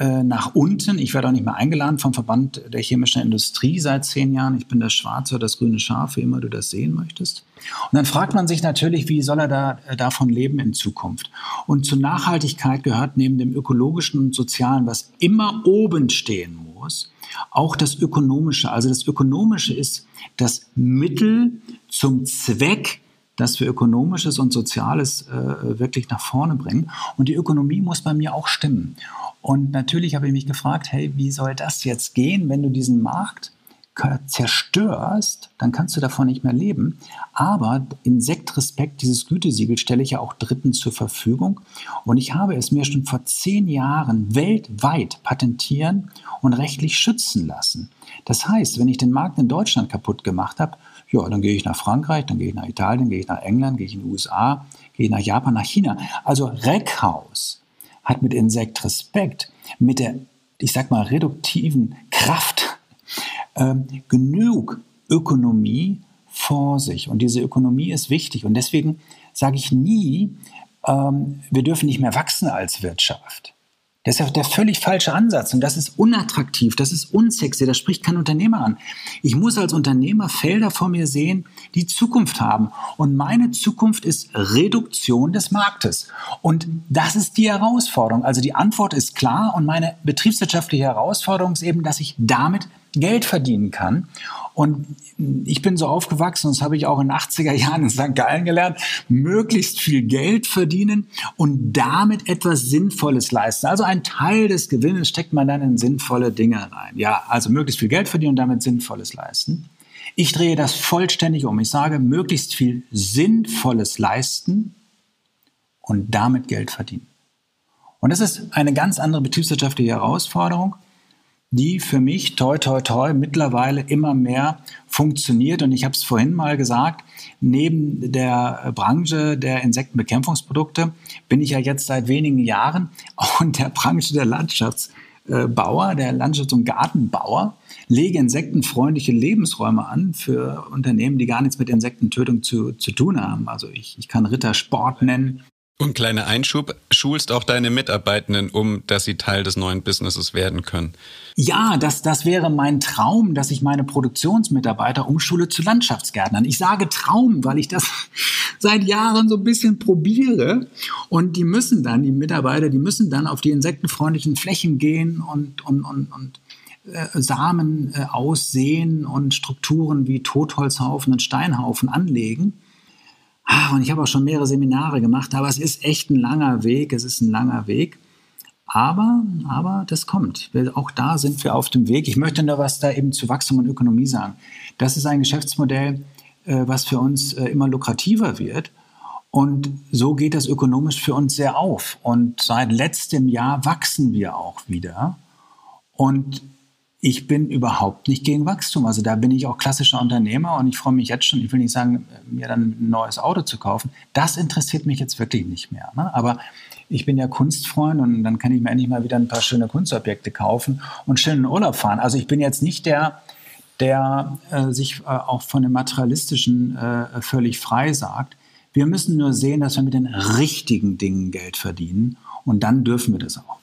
äh, nach unten. Ich werde auch nicht mehr eingeladen vom Verband der chemischen Industrie seit zehn Jahren. Ich bin das schwarze oder das grüne Schaf, wie immer du das sehen möchtest. Und dann fragt man sich natürlich, wie soll er da, äh, davon leben in Zukunft? Und zur Nachhaltigkeit gehört neben dem ökologischen und sozialen, was immer oben stehen muss, auch das Ökonomische. Also das Ökonomische ist das Mittel zum Zweck dass wir Ökonomisches und Soziales äh, wirklich nach vorne bringen. Und die Ökonomie muss bei mir auch stimmen. Und natürlich habe ich mich gefragt, hey, wie soll das jetzt gehen, wenn du diesen Markt zerstörst, dann kannst du davon nicht mehr leben. Aber Insektrespekt, dieses Gütesiegel, stelle ich ja auch Dritten zur Verfügung. Und ich habe es mir schon vor zehn Jahren weltweit patentieren und rechtlich schützen lassen. Das heißt, wenn ich den Markt in Deutschland kaputt gemacht habe, ja, dann gehe ich nach Frankreich, dann gehe ich nach Italien, gehe ich nach England, gehe ich in die USA, gehe ich nach Japan, nach China. Also Reckhaus hat mit Insekt Respekt, mit der, ich sag mal, reduktiven Kraft ähm, genug Ökonomie vor sich. Und diese Ökonomie ist wichtig. Und deswegen sage ich nie, ähm, wir dürfen nicht mehr wachsen als Wirtschaft. Das ist ja der völlig falsche Ansatz und das ist unattraktiv, das ist unsexy, das spricht kein Unternehmer an. Ich muss als Unternehmer Felder vor mir sehen, die Zukunft haben und meine Zukunft ist Reduktion des Marktes und das ist die Herausforderung. Also die Antwort ist klar und meine betriebswirtschaftliche Herausforderung ist eben, dass ich damit Geld verdienen kann. Und ich bin so aufgewachsen, das habe ich auch in den 80er Jahren in St. Gallen gelernt, möglichst viel Geld verdienen und damit etwas Sinnvolles leisten. Also ein Teil des Gewinnes steckt man dann in sinnvolle Dinge rein. Ja, also möglichst viel Geld verdienen und damit Sinnvolles leisten. Ich drehe das vollständig um. Ich sage, möglichst viel Sinnvolles leisten und damit Geld verdienen. Und das ist eine ganz andere betriebswirtschaftliche Herausforderung die für mich toi toi toi mittlerweile immer mehr funktioniert. Und ich habe es vorhin mal gesagt, neben der Branche der Insektenbekämpfungsprodukte bin ich ja jetzt seit wenigen Jahren auch in der Branche der Landschaftsbauer, der Landschafts- und Gartenbauer, lege insektenfreundliche Lebensräume an für Unternehmen, die gar nichts mit Insektentötung zu, zu tun haben. Also ich, ich kann Rittersport nennen, und kleiner Einschub, schulst auch deine Mitarbeitenden um, dass sie Teil des neuen Businesses werden können. Ja, das, das wäre mein Traum, dass ich meine Produktionsmitarbeiter umschule zu Landschaftsgärtnern. Ich sage Traum, weil ich das seit Jahren so ein bisschen probiere. Und die müssen dann, die Mitarbeiter, die müssen dann auf die insektenfreundlichen Flächen gehen und, und, und, und äh, Samen äh, aussehen und Strukturen wie Totholzhaufen und Steinhaufen anlegen. Ah, und ich habe auch schon mehrere Seminare gemacht, aber es ist echt ein langer Weg. Es ist ein langer Weg. Aber, aber das kommt. Auch da sind wir auf dem Weg. Ich möchte nur was da eben zu Wachstum und Ökonomie sagen. Das ist ein Geschäftsmodell, äh, was für uns äh, immer lukrativer wird. Und so geht das ökonomisch für uns sehr auf. Und seit letztem Jahr wachsen wir auch wieder. Und ich bin überhaupt nicht gegen Wachstum. Also da bin ich auch klassischer Unternehmer und ich freue mich jetzt schon, ich will nicht sagen, mir dann ein neues Auto zu kaufen. Das interessiert mich jetzt wirklich nicht mehr. Ne? Aber ich bin ja Kunstfreund und dann kann ich mir endlich mal wieder ein paar schöne Kunstobjekte kaufen und schön in Urlaub fahren. Also ich bin jetzt nicht der, der äh, sich äh, auch von dem Materialistischen äh, völlig frei sagt. Wir müssen nur sehen, dass wir mit den richtigen Dingen Geld verdienen und dann dürfen wir das auch.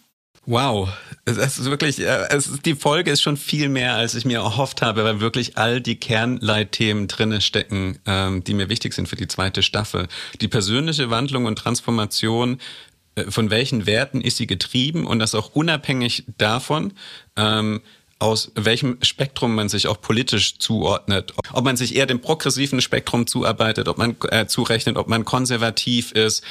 Wow, es ist wirklich, äh, es ist, die Folge ist schon viel mehr, als ich mir erhofft habe, weil wirklich all die Kernleitthemen drinne stecken, ähm, die mir wichtig sind für die zweite Staffel. Die persönliche Wandlung und Transformation, äh, von welchen Werten ist sie getrieben und das auch unabhängig davon, ähm, aus welchem Spektrum man sich auch politisch zuordnet. Ob man sich eher dem progressiven Spektrum zuarbeitet, ob man äh, zurechnet, ob man konservativ ist,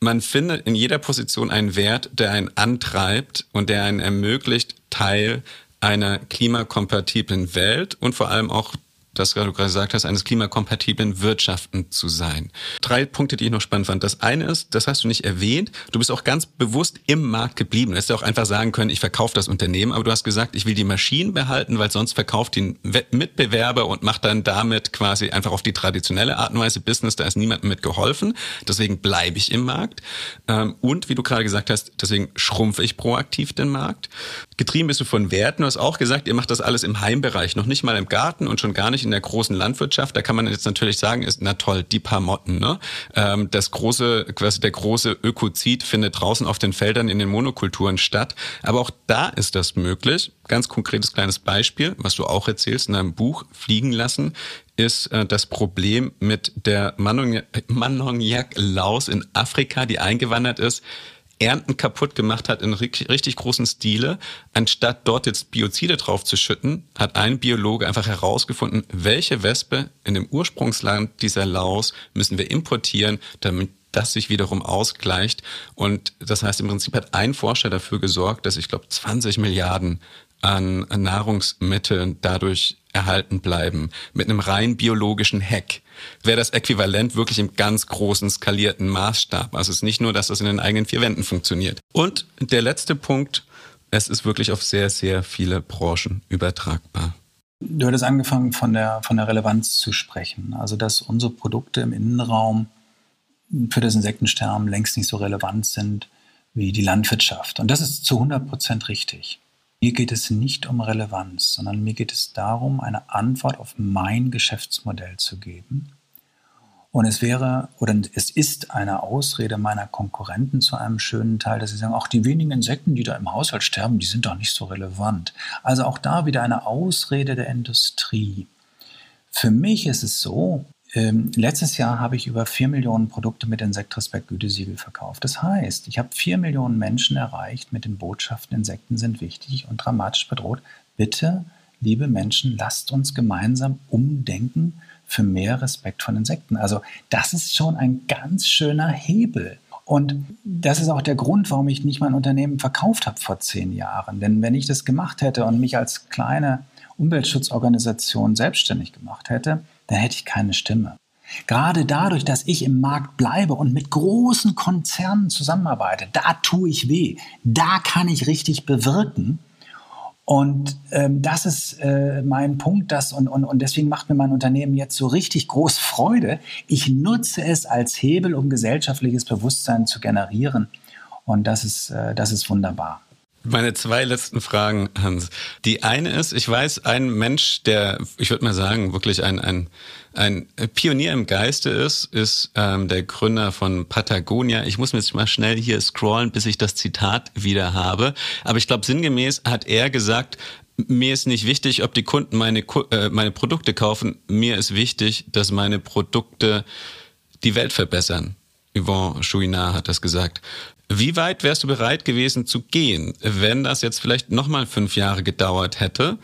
man findet in jeder Position einen Wert, der einen antreibt und der einen ermöglicht, Teil einer klimakompatiblen Welt und vor allem auch das du gerade gesagt hast, eines klimakompatiblen Wirtschaften zu sein. Drei Punkte, die ich noch spannend fand. Das eine ist, das hast du nicht erwähnt, du bist auch ganz bewusst im Markt geblieben. Du hättest auch einfach sagen können, ich verkaufe das Unternehmen, aber du hast gesagt, ich will die Maschinen behalten, weil sonst verkauft die Mitbewerber und macht dann damit quasi einfach auf die traditionelle Art und Weise Business. Da ist niemandem mit geholfen. Deswegen bleibe ich im Markt. Ähm, und wie du gerade gesagt hast, deswegen schrumpfe ich proaktiv den Markt. Getrieben bist du von Werten. Du hast auch gesagt, ihr macht das alles im Heimbereich, noch nicht mal im Garten und schon gar nicht in der großen Landwirtschaft. Da kann man jetzt natürlich sagen, ist na toll, die paar Motten. Ne? Ähm, das große, quasi der große Ökozid findet draußen auf den Feldern in den Monokulturen statt. Aber auch da ist das möglich. Ganz konkretes kleines Beispiel, was du auch erzählst in deinem Buch Fliegen lassen, ist äh, das Problem mit der Manongyak-Laus in Afrika, die eingewandert ist Ernten kaputt gemacht hat in richtig großen Stile. Anstatt dort jetzt Biozide drauf zu schütten, hat ein Biologe einfach herausgefunden, welche Wespe in dem Ursprungsland dieser Laus müssen wir importieren, damit das sich wiederum ausgleicht. Und das heißt, im Prinzip hat ein Forscher dafür gesorgt, dass ich glaube 20 Milliarden an Nahrungsmitteln dadurch erhalten bleiben. Mit einem rein biologischen Hack wäre das Äquivalent wirklich im ganz großen skalierten Maßstab. Also es ist nicht nur, dass das in den eigenen vier Wänden funktioniert. Und der letzte Punkt, es ist wirklich auf sehr, sehr viele Branchen übertragbar. Du hattest angefangen, von der, von der Relevanz zu sprechen. Also, dass unsere Produkte im Innenraum für das Insektensterben längst nicht so relevant sind wie die Landwirtschaft. Und das ist zu 100 Prozent richtig. Mir geht es nicht um Relevanz, sondern mir geht es darum, eine Antwort auf mein Geschäftsmodell zu geben. Und es wäre oder es ist eine Ausrede meiner Konkurrenten zu einem schönen Teil, dass sie sagen, auch die wenigen Insekten, die da im Haushalt sterben, die sind doch nicht so relevant. Also auch da wieder eine Ausrede der Industrie. Für mich ist es so, ähm, letztes Jahr habe ich über 4 Millionen Produkte mit Insektrespekt-Gütesiegel verkauft. Das heißt, ich habe 4 Millionen Menschen erreicht mit den Botschaften, Insekten sind wichtig und dramatisch bedroht. Bitte, liebe Menschen, lasst uns gemeinsam umdenken für mehr Respekt von Insekten. Also das ist schon ein ganz schöner Hebel. Und das ist auch der Grund, warum ich nicht mein Unternehmen verkauft habe vor zehn Jahren. Denn wenn ich das gemacht hätte und mich als kleine Umweltschutzorganisation selbstständig gemacht hätte, dann hätte ich keine Stimme. Gerade dadurch, dass ich im Markt bleibe und mit großen Konzernen zusammenarbeite, da tue ich weh. Da kann ich richtig bewirken. Und ähm, das ist äh, mein Punkt, das, und, und, und deswegen macht mir mein Unternehmen jetzt so richtig groß Freude. Ich nutze es als Hebel, um gesellschaftliches Bewusstsein zu generieren. Und das ist, äh, das ist wunderbar. Meine zwei letzten Fragen, Hans. Die eine ist, ich weiß, ein Mensch, der, ich würde mal sagen, wirklich ein, ein, ein Pionier im Geiste ist, ist ähm, der Gründer von Patagonia. Ich muss mir jetzt mal schnell hier scrollen, bis ich das Zitat wieder habe. Aber ich glaube, sinngemäß hat er gesagt, mir ist nicht wichtig, ob die Kunden meine, äh, meine Produkte kaufen. Mir ist wichtig, dass meine Produkte die Welt verbessern. Yvonne Chouinard hat das gesagt. Wie weit wärst du bereit gewesen zu gehen, wenn das jetzt vielleicht nochmal fünf Jahre gedauert hätte,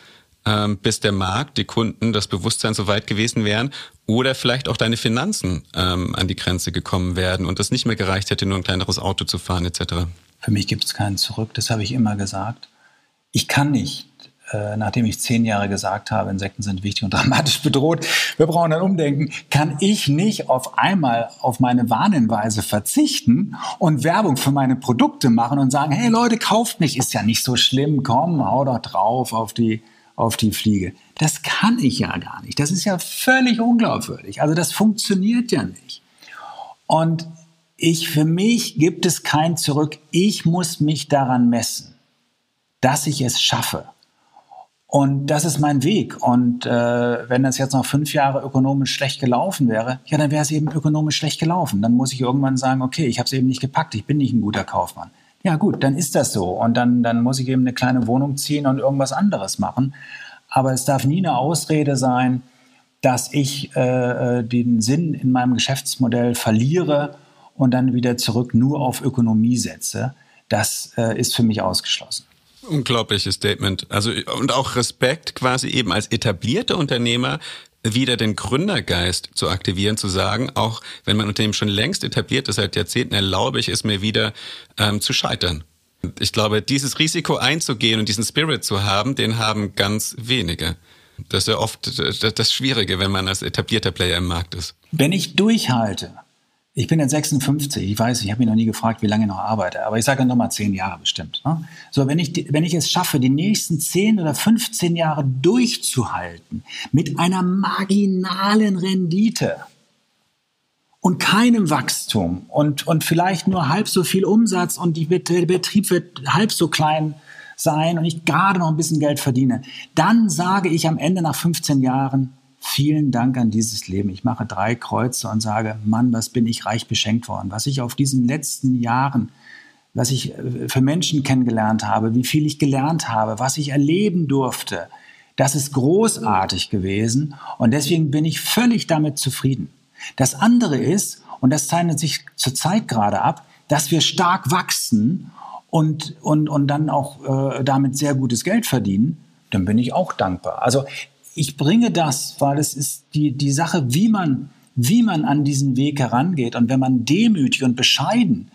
ähm, bis der Markt, die Kunden, das Bewusstsein so weit gewesen wären oder vielleicht auch deine Finanzen ähm, an die Grenze gekommen wären und es nicht mehr gereicht hätte, nur ein kleineres Auto zu fahren etc.? Für mich gibt es keinen Zurück, das habe ich immer gesagt. Ich kann nicht äh, nachdem ich zehn Jahre gesagt habe, Insekten sind wichtig und dramatisch bedroht, wir brauchen ein Umdenken, kann ich nicht auf einmal auf meine Warnhinweise verzichten und Werbung für meine Produkte machen und sagen, hey Leute, kauft mich, ist ja nicht so schlimm, komm, hau doch drauf auf die, auf die Fliege. Das kann ich ja gar nicht. Das ist ja völlig unglaubwürdig. Also das funktioniert ja nicht. Und ich, für mich gibt es kein Zurück. Ich muss mich daran messen, dass ich es schaffe. Und das ist mein Weg. Und äh, wenn das jetzt noch fünf Jahre ökonomisch schlecht gelaufen wäre, ja, dann wäre es eben ökonomisch schlecht gelaufen. Dann muss ich irgendwann sagen, okay, ich habe es eben nicht gepackt, ich bin nicht ein guter Kaufmann. Ja gut, dann ist das so. Und dann, dann muss ich eben eine kleine Wohnung ziehen und irgendwas anderes machen. Aber es darf nie eine Ausrede sein, dass ich äh, äh den Sinn in meinem Geschäftsmodell verliere und dann wieder zurück nur auf Ökonomie setze. Das äh, ist für mich ausgeschlossen. Unglaubliches Statement. Also und auch Respekt quasi eben als etablierter Unternehmer wieder den Gründergeist zu aktivieren, zu sagen, auch wenn mein Unternehmen schon längst etabliert ist, seit Jahrzehnten erlaube ich es mir wieder ähm, zu scheitern. Ich glaube, dieses Risiko einzugehen und diesen Spirit zu haben, den haben ganz wenige. Das ist ja oft das Schwierige, wenn man als etablierter Player im Markt ist. Wenn ich durchhalte, ich bin jetzt 56, ich weiß, ich habe mich noch nie gefragt, wie lange ich noch arbeite, aber ich sage noch mal zehn Jahre bestimmt. Ne? So, wenn ich, wenn ich es schaffe, die nächsten 10 oder 15 Jahre durchzuhalten mit einer marginalen Rendite und keinem Wachstum und, und vielleicht nur halb so viel Umsatz und die, der Betrieb wird halb so klein sein und ich gerade noch ein bisschen Geld verdiene, dann sage ich am Ende nach 15 Jahren, vielen Dank an dieses Leben. Ich mache drei Kreuze und sage, Mann, was bin ich reich beschenkt worden. Was ich auf diesen letzten Jahren, was ich äh, für Menschen kennengelernt habe, wie viel ich gelernt habe, was ich erleben durfte, das ist großartig gewesen und deswegen bin ich völlig damit zufrieden. Das andere ist, und das zeichnet sich zurzeit gerade ab, dass wir stark wachsen und, und, und dann auch äh, damit sehr gutes Geld verdienen, dann bin ich auch dankbar. Also ich bringe das, weil es ist die, die Sache, wie man, wie man an diesen Weg herangeht. Und wenn man demütig und bescheiden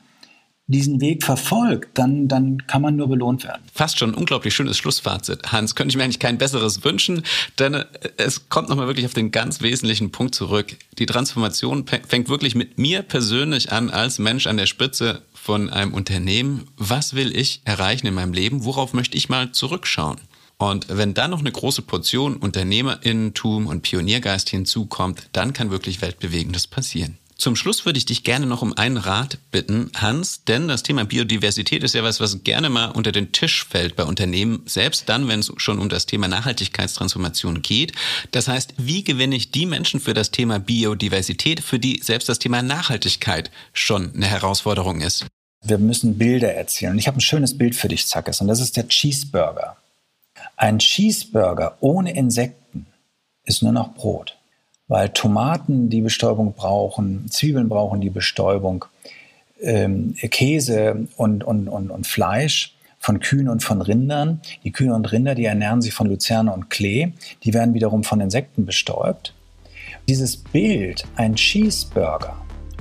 diesen Weg verfolgt, dann, dann kann man nur belohnt werden. Fast schon ein unglaublich schönes Schlussfazit. Hans, könnte ich mir eigentlich kein besseres wünschen, denn äh, es kommt nochmal wirklich auf den ganz wesentlichen Punkt zurück. Die Transformation fängt wirklich mit mir persönlich an, als Mensch an der Spitze von einem Unternehmen. Was will ich erreichen in meinem Leben? Worauf möchte ich mal zurückschauen? Und wenn dann noch eine große Portion Unternehmerinnentum und Pioniergeist hinzukommt, dann kann wirklich Weltbewegendes passieren. Zum Schluss würde ich dich gerne noch um einen Rat bitten, Hans, denn das Thema Biodiversität ist ja was, was gerne mal unter den Tisch fällt bei Unternehmen, selbst dann, wenn es schon um das Thema Nachhaltigkeitstransformation geht. Das heißt, wie gewinne ich die Menschen für das Thema Biodiversität, für die selbst das Thema Nachhaltigkeit schon eine Herausforderung ist? Wir müssen Bilder erzählen. Ich habe ein schönes Bild für dich, Zackes, und das ist der Cheeseburger. Ein Cheeseburger ohne Insekten ist nur noch Brot, weil Tomaten die Bestäubung brauchen, Zwiebeln brauchen die Bestäubung, ähm, Käse und, und, und, und Fleisch von Kühen und von Rindern. Die Kühe und Rinder, die ernähren sich von Luzerne und Klee, die werden wiederum von Insekten bestäubt. Dieses Bild, ein Cheeseburger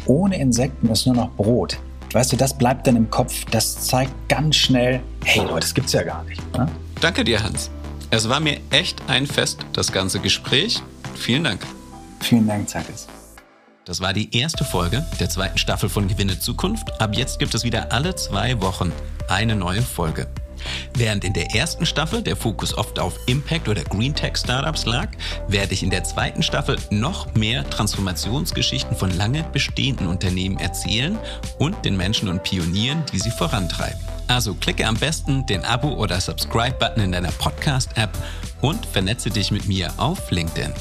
ohne Insekten ist nur noch Brot. Weißt du, das bleibt dann im Kopf, das zeigt ganz schnell, hey Leute, das gibt's ja gar nicht. Ne? Danke dir, Hans. Es war mir echt ein Fest, das ganze Gespräch. Vielen Dank. Vielen Dank, Zackes. Das war die erste Folge der zweiten Staffel von Gewinne Zukunft. Ab jetzt gibt es wieder alle zwei Wochen eine neue Folge. Während in der ersten Staffel der Fokus oft auf Impact oder Green Tech Startups lag, werde ich in der zweiten Staffel noch mehr Transformationsgeschichten von lange bestehenden Unternehmen erzählen und den Menschen und Pionieren, die sie vorantreiben. Also klicke am besten den Abo- oder Subscribe-Button in deiner Podcast-App und vernetze dich mit mir auf LinkedIn.